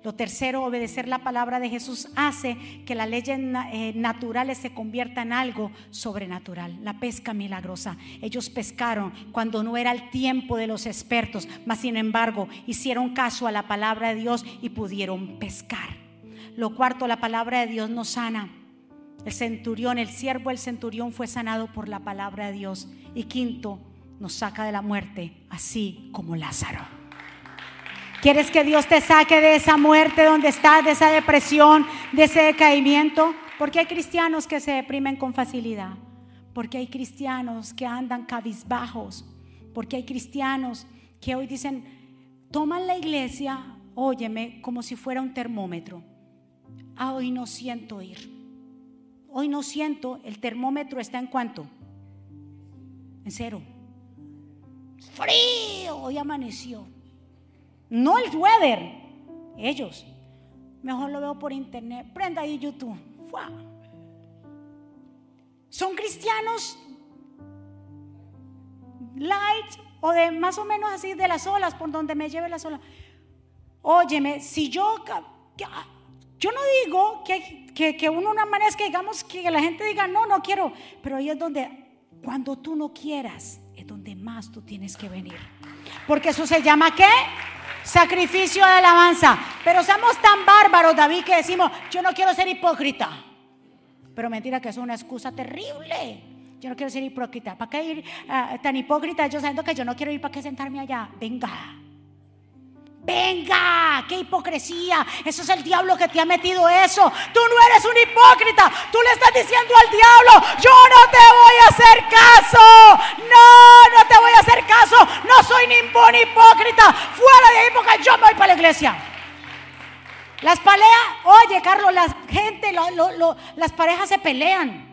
S1: Lo tercero, obedecer la palabra de Jesús hace que las leyes eh, naturales se conviertan en algo sobrenatural. La pesca milagrosa. Ellos pescaron cuando no era el tiempo de los expertos, mas sin embargo hicieron caso a la palabra de Dios y pudieron pescar. Lo cuarto, la palabra de Dios nos sana. El centurión, el siervo del centurión fue sanado por la palabra de Dios. Y quinto, nos saca de la muerte, así como Lázaro. ¿Quieres que Dios te saque de esa muerte donde estás, de esa depresión, de ese decaimiento? Porque hay cristianos que se deprimen con facilidad. Porque hay cristianos que andan cabizbajos. Porque hay cristianos que hoy dicen, toman la iglesia, óyeme, como si fuera un termómetro. Ah, hoy no siento ir. Hoy no siento, el termómetro está en cuánto? En cero. Frío, hoy amaneció. No el weather, ellos. Mejor lo veo por internet. Prenda ahí YouTube. Son cristianos light o de más o menos así de las olas, por donde me lleve las olas. Óyeme, si yo yo no digo que, que, que uno es que digamos que la gente diga, no, no quiero, pero ahí es donde, cuando tú no quieras, es donde más tú tienes que venir. Porque eso se llama ¿qué? Sacrificio de alabanza. Pero somos tan bárbaros, David, que decimos, yo no quiero ser hipócrita. Pero mentira que es una excusa terrible. Yo no quiero ser hipócrita. ¿Para qué ir ah, tan hipócrita? Yo sabiendo que yo no quiero ir, ¿para qué sentarme allá? Venga. Venga, qué hipocresía. Eso es el diablo que te ha metido eso. Tú no eres un hipócrita. Tú le estás diciendo al diablo, yo no te voy a hacer caso. No, no te voy a hacer caso. No soy ningún hipócrita. Fuera de ahí porque yo me voy para la iglesia. Las peleas, oye Carlos, la gente, las parejas se pelean.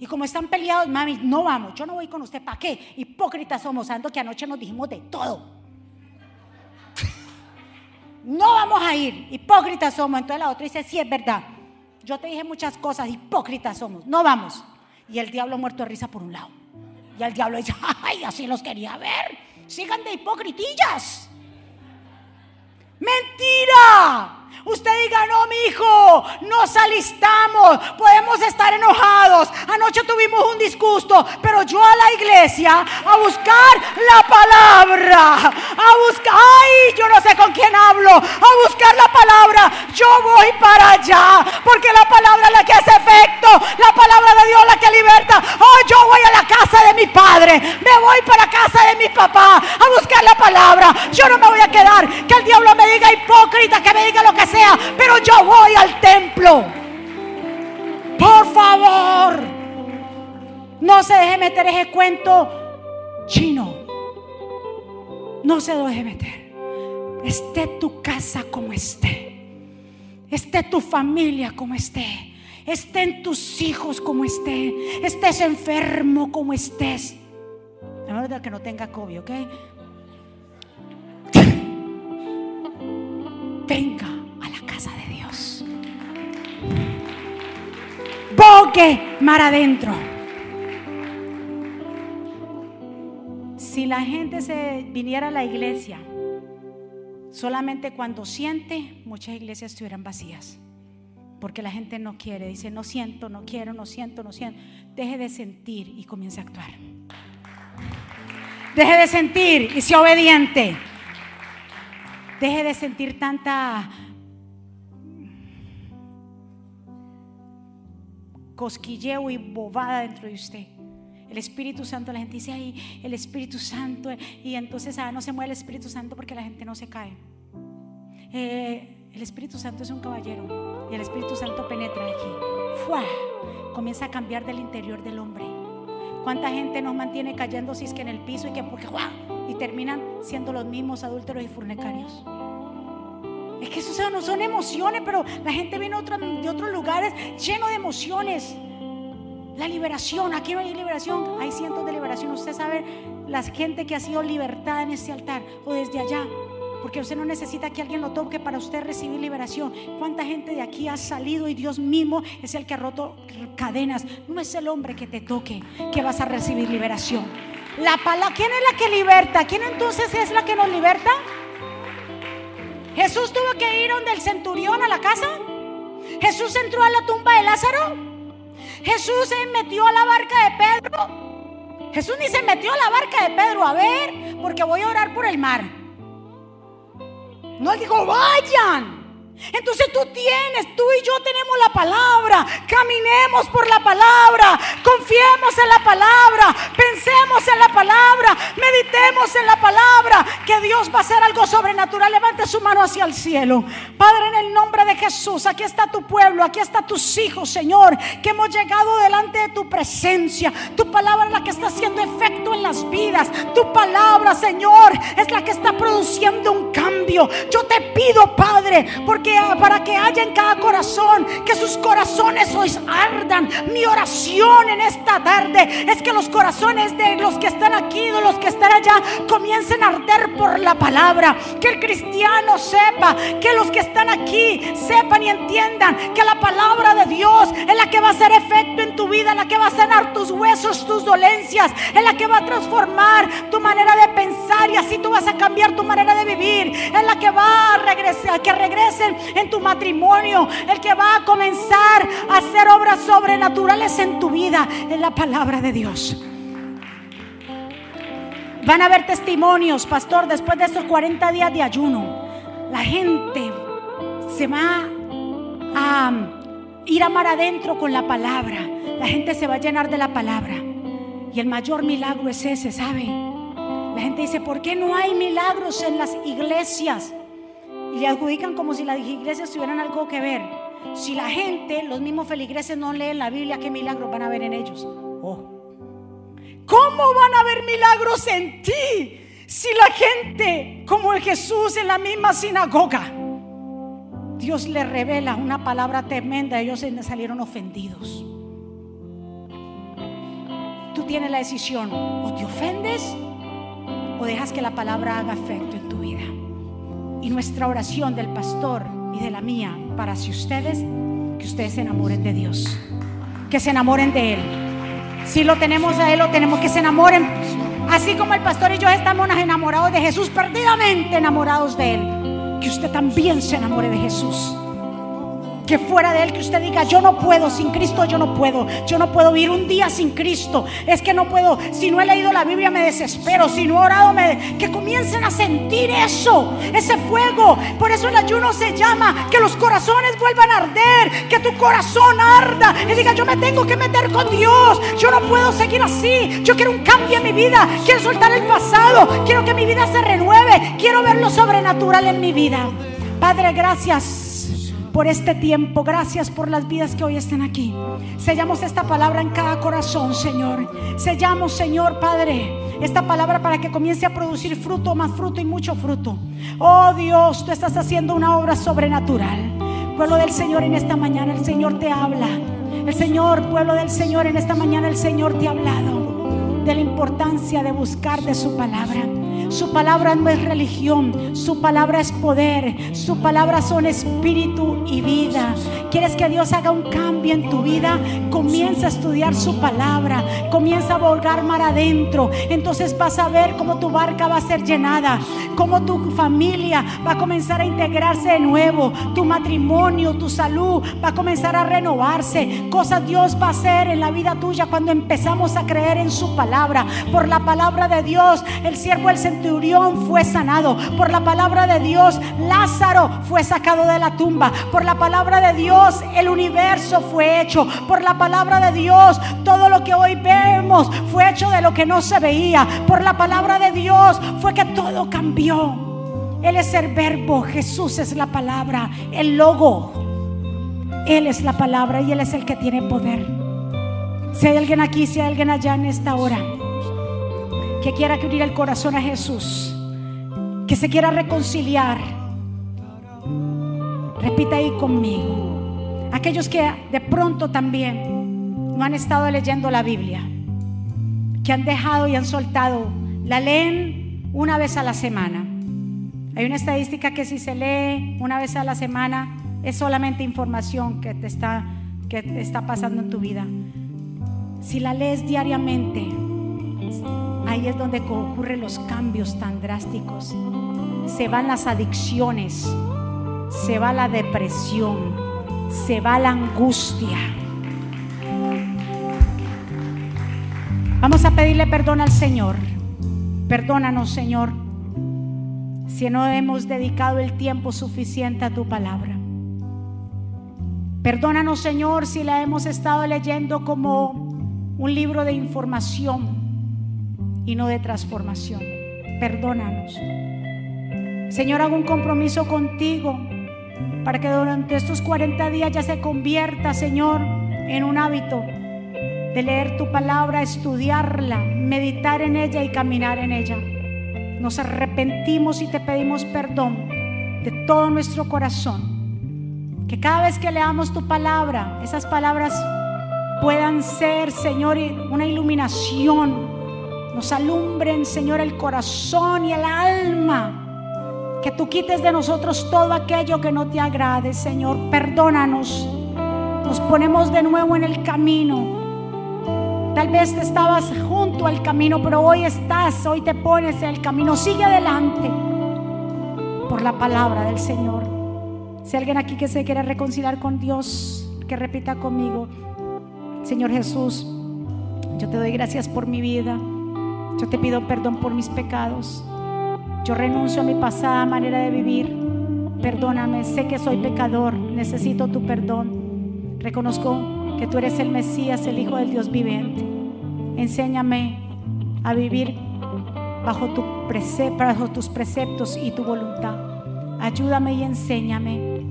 S1: Y como están peleados, mami, no vamos, yo no voy con usted, ¿para qué? Hipócritas somos, sabiendo que anoche nos dijimos de todo no vamos a ir, hipócritas somos. Entonces la otra dice, sí, es verdad. Yo te dije muchas cosas, hipócritas somos, no vamos. Y el diablo muerto de risa por un lado. Y el diablo dice, [LAUGHS] ay, así los quería ver. Sigan de hipocritillas. Mentira. Usted diga, no, mi hijo, nos alistamos, podemos estar enojados. Anoche tuvimos un disgusto, pero yo a la iglesia a buscar la palabra, a buscar, ay, yo no sé con quién hablo, a buscar la palabra. Yo voy para allá, porque la palabra es la que hace efecto, la palabra de Dios la que liberta. Oh, yo voy a la casa de mi padre, me voy para casa de mi papá a buscar la palabra. Yo no me voy a quedar que el diablo me diga hipócrita, que me diga lo que sea pero yo voy al templo. Por favor, no se deje meter ese cuento chino. No se deje meter. Esté tu casa como esté. Esté tu familia como esté. Estén tus hijos como esté. Estés enfermo como estés. A menos que no tenga COVID, ¿ok? Venga bogue mar adentro. Si la gente se viniera a la iglesia solamente cuando siente, muchas iglesias estuvieran vacías. Porque la gente no quiere, dice, no siento, no quiero, no siento, no siento. Deje de sentir y comience a actuar. Deje de sentir y sea obediente. Deje de sentir tanta cosquilleo y bobada dentro de usted. El Espíritu Santo, la gente dice ahí, el Espíritu Santo, y entonces ah, no se mueve el Espíritu Santo porque la gente no se cae. Eh, el Espíritu Santo es un caballero y el Espíritu Santo penetra aquí. ¡Fua! Comienza a cambiar del interior del hombre. ¿Cuánta gente nos mantiene cayendo si es que en el piso y que porque y terminan siendo los mismos adúlteros y fornicarios? Es que eso no son emociones, pero la gente viene de otros lugares lleno de emociones. La liberación, aquí no hay liberación, hay cientos de liberación. Usted sabe la gente que ha sido libertada en este altar o desde allá. Porque usted no necesita que alguien lo toque para usted recibir liberación. ¿Cuánta gente de aquí ha salido y Dios mismo es el que ha roto cadenas? No es el hombre que te toque que vas a recibir liberación. La palabra, ¿quién es la que liberta? ¿Quién entonces es la que nos liberta? Jesús tuvo que ir donde el centurión a la casa. Jesús entró a la tumba de Lázaro. Jesús se metió a la barca de Pedro. Jesús ni se metió a la barca de Pedro a ver, porque voy a orar por el mar. No, dijo, vayan. Entonces tú tienes, tú y yo tenemos la palabra. Caminemos por la palabra. Confiemos en la palabra. Pensemos en la palabra. Meditemos en la palabra. Que Dios va a hacer algo sobrenatural. Levante su mano hacia el cielo. Padre, en el nombre de Jesús, aquí está tu pueblo. Aquí está tus hijos, Señor. Que hemos llegado delante de tu presencia. Tu palabra es la que está haciendo efecto en las vidas. Tu palabra, Señor, es la que está produciendo un cambio. Yo te pido, Padre, porque para que haya en cada corazón, que sus corazones hoy ardan. Mi oración en esta tarde es que los corazones de los que están aquí, de los que están allá, comiencen a arder por la palabra. Que el cristiano sepa, que los que están aquí sepan y entiendan que la palabra de Dios es la que va a hacer efecto en tu vida, en la que va a sanar tus huesos, tus dolencias, en la que va a transformar tu manera de pensar y así tú vas a cambiar tu manera de vivir, en la que va a regresar, que regresen en tu matrimonio, el que va a comenzar a hacer obras sobrenaturales en tu vida, en la palabra de Dios. Van a haber testimonios, pastor, después de estos 40 días de ayuno. La gente se va a ir a mar adentro con la palabra. La gente se va a llenar de la palabra. Y el mayor milagro es ese, ¿sabe? La gente dice, ¿por qué no hay milagros en las iglesias? Y le adjudican como si las iglesias tuvieran algo que ver. Si la gente, los mismos feligreses no leen la Biblia, ¿qué milagros van a ver en ellos? Oh. ¿Cómo van a ver milagros en ti si la gente, como el Jesús en la misma sinagoga, Dios le revela una palabra tremenda, ellos salieron ofendidos. Tú tienes la decisión, o te ofendes o dejas que la palabra haga efecto en tu vida. Y nuestra oración del pastor y de la mía para si ustedes, que ustedes se enamoren de Dios, que se enamoren de Él. Si lo tenemos a Él, lo tenemos que se enamoren. Así como el pastor y yo estamos enamorados de Jesús, perdidamente enamorados de Él, que usted también se enamore de Jesús que fuera de Él que usted diga, yo no puedo, sin Cristo yo no puedo, yo no puedo vivir un día sin Cristo, es que no puedo, si no he leído la Biblia me desespero, si no he orado, me... que comiencen a sentir eso, ese fuego, por eso el ayuno se llama, que los corazones vuelvan a arder, que tu corazón arda y diga, yo me tengo que meter con Dios, yo no puedo seguir así, yo quiero un cambio en mi vida, quiero soltar el pasado, quiero que mi vida se renueve, quiero ver lo sobrenatural en mi vida. Padre, gracias por este tiempo. Gracias por las vidas que hoy están aquí. Sellamos esta palabra en cada corazón, Señor. Sellamos, Señor Padre, esta palabra para que comience a producir fruto, más fruto y mucho fruto. Oh Dios, tú estás haciendo una obra sobrenatural. Pueblo del Señor, en esta mañana el Señor te habla. El Señor, pueblo del Señor, en esta mañana el Señor te ha hablado de la importancia de buscar de su palabra. Su palabra no es religión, su palabra es poder, su palabra son espíritu y vida. ¿Quieres que Dios haga un cambio en tu vida? Comienza a estudiar su palabra, comienza a volgar mar adentro. Entonces vas a ver cómo tu barca va a ser llenada, cómo tu familia va a comenzar a integrarse de nuevo, tu matrimonio, tu salud va a comenzar a renovarse. Cosas Dios va a hacer en la vida tuya cuando empezamos a creer en su palabra. Por la palabra de Dios, el siervo del centurión fue sanado. Por la palabra de Dios, Lázaro fue sacado de la tumba. Por la palabra de Dios, el universo fue hecho. Por la palabra de Dios, todo lo que hoy vemos fue hecho de lo que no se veía. Por la palabra de Dios fue que todo cambió. Él es el verbo, Jesús es la palabra, el logo. Él es la palabra y Él es el que tiene poder. Si hay alguien aquí, si hay alguien allá en esta hora que quiera abrir el corazón a Jesús, que se quiera reconciliar, repita ahí conmigo. Aquellos que de pronto también no han estado leyendo la Biblia, que han dejado y han soltado, la leen una vez a la semana. Hay una estadística que si se lee una vez a la semana es solamente información que te está, que te está pasando en tu vida. Si la lees diariamente, ahí es donde ocurren los cambios tan drásticos. Se van las adicciones, se va la depresión, se va la angustia. Vamos a pedirle perdón al Señor. Perdónanos, Señor, si no hemos dedicado el tiempo suficiente a tu palabra. Perdónanos, Señor, si la hemos estado leyendo como un libro de información y no de transformación. Perdónanos. Señor, hago un compromiso contigo para que durante estos 40 días ya se convierta, Señor, en un hábito de leer tu palabra, estudiarla, meditar en ella y caminar en ella. Nos arrepentimos y te pedimos perdón de todo nuestro corazón. Que cada vez que leamos tu palabra, esas palabras puedan ser, Señor, una iluminación. Nos alumbren, Señor, el corazón y el alma. Que tú quites de nosotros todo aquello que no te agrade, Señor. Perdónanos. Nos ponemos de nuevo en el camino. Tal vez te estabas junto al camino, pero hoy estás, hoy te pones en el camino. Sigue adelante por la palabra del Señor. Si alguien aquí que se quiere reconciliar con Dios, que repita conmigo. Señor Jesús, yo te doy gracias por mi vida. Yo te pido perdón por mis pecados. Yo renuncio a mi pasada manera de vivir. Perdóname, sé que soy pecador, necesito tu perdón. Reconozco que tú eres el Mesías, el Hijo del Dios viviente. Enséñame a vivir bajo, bajo tus preceptos y tu voluntad. Ayúdame y enséñame.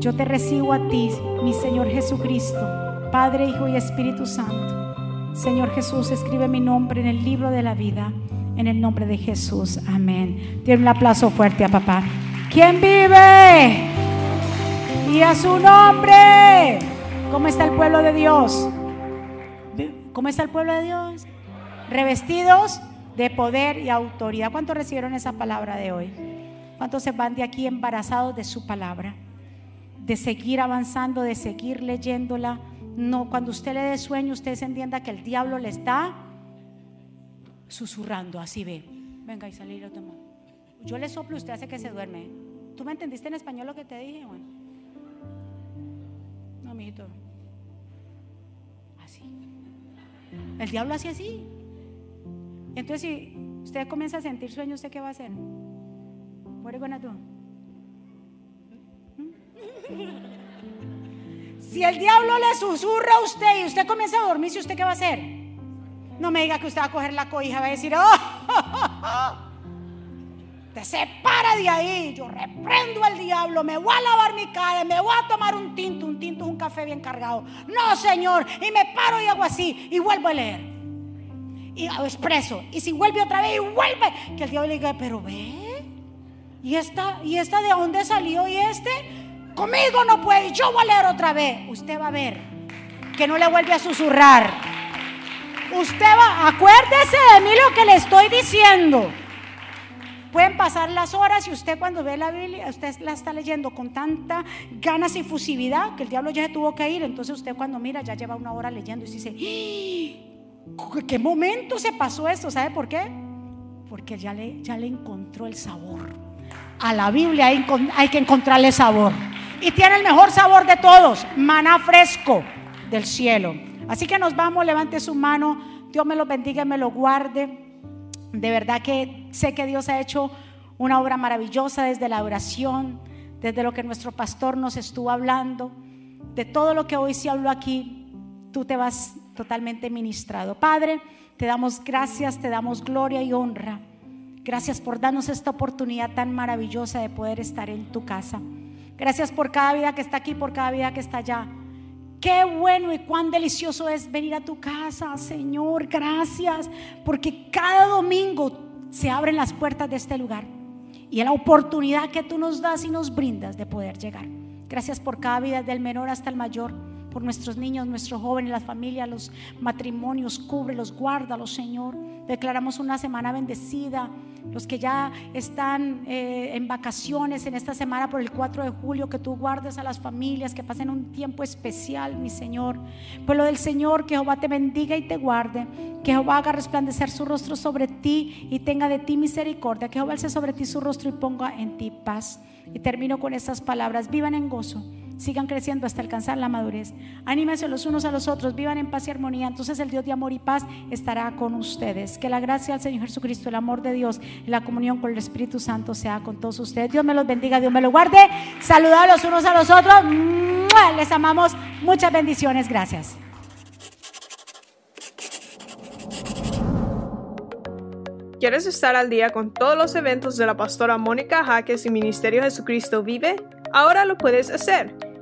S1: Yo te recibo a ti, mi Señor Jesucristo Padre, Hijo y Espíritu Santo. Señor Jesús, escribe mi nombre en el libro de la vida. En el nombre de Jesús. Amén. Tiene un aplauso fuerte a papá. ¿Quién vive? Y a su nombre. ¿Cómo está el pueblo de Dios? ¿Cómo está el pueblo de Dios? Revestidos de poder y autoridad. ¿Cuántos recibieron esa palabra de hoy? ¿Cuántos se van de aquí embarazados de su palabra? De seguir avanzando, de seguir leyéndola no, cuando usted le dé sueño, usted se entienda que el diablo le está susurrando, así ve. Venga y salir a tomar. Yo le soplo, usted hace que se duerme. ¿Tú me entendiste en español lo que te dije? Bueno. No, mijito. Así. El diablo hace así. Entonces, si usted comienza a sentir sueño, ¿usted qué va a hacer? What are you Si el diablo le susurra a usted y usted comienza a dormir, ¿usted qué va a hacer? No me diga que usted va a coger la cobija, va a decir, oh, [LAUGHS] te separa de ahí. Yo reprendo al diablo, me voy a lavar mi cara, me voy a tomar un tinto. Un tinto un café bien cargado. No, Señor. Y me paro y hago así y vuelvo a leer. Y expreso. Y si vuelve otra vez y vuelve, que el diablo le diga, pero ve. ¿Y esta, ¿Y esta de dónde salió? ¿Y este? Conmigo no puede, yo voy a leer otra vez. Usted va a ver que no le vuelve a susurrar. Usted va, acuérdese de mí lo que le estoy diciendo. Pueden pasar las horas y usted cuando ve la Biblia, usted la está leyendo con tanta ganas y fusividad que el diablo ya se tuvo que ir. Entonces usted cuando mira ya lleva una hora leyendo y dice, ¡Ah! ¿qué momento se pasó esto? ¿Sabe por qué? Porque ya le, ya le encontró el sabor. A la Biblia hay, hay que encontrarle sabor. Y tiene el mejor sabor de todos, maná fresco del cielo. Así que nos vamos, levante su mano, Dios me lo bendiga y me lo guarde. De verdad que sé que Dios ha hecho una obra maravillosa desde la oración, desde lo que nuestro pastor nos estuvo hablando, de todo lo que hoy se habló aquí, tú te vas totalmente ministrado. Padre, te damos gracias, te damos gloria y honra. Gracias por darnos esta oportunidad tan maravillosa de poder estar en tu casa. Gracias por cada vida que está aquí, por cada vida que está allá. Qué bueno y cuán delicioso es venir a tu casa, Señor. Gracias, porque cada domingo se abren las puertas de este lugar y la oportunidad que tú nos das y nos brindas de poder llegar. Gracias por cada vida, del menor hasta el mayor, por nuestros niños, nuestros jóvenes, las familias, los matrimonios. Cúbrelos, guárdalos, Señor. Declaramos una semana bendecida los que ya están eh, en vacaciones en esta semana por el 4 de julio, que tú guardes a las familias, que pasen un tiempo especial, mi Señor. Pueblo del Señor, que Jehová te bendiga y te guarde, que Jehová haga resplandecer su rostro sobre ti y tenga de ti misericordia, que Jehová alce sobre ti su rostro y ponga en ti paz. Y termino con estas palabras, vivan en gozo sigan creciendo hasta alcanzar la madurez. Anímense los unos a los otros, vivan en paz y armonía. Entonces el Dios de amor y paz estará con ustedes. Que la gracia del Señor Jesucristo, el amor de Dios y la comunión con el Espíritu Santo sea con todos ustedes. Dios me los bendiga, Dios me los guarde. Saludad los unos a los otros. Les amamos. Muchas bendiciones. Gracias.
S2: ¿Quieres estar al día con todos los eventos de la pastora Mónica Jaques y Ministerio Jesucristo Vive? Ahora lo puedes hacer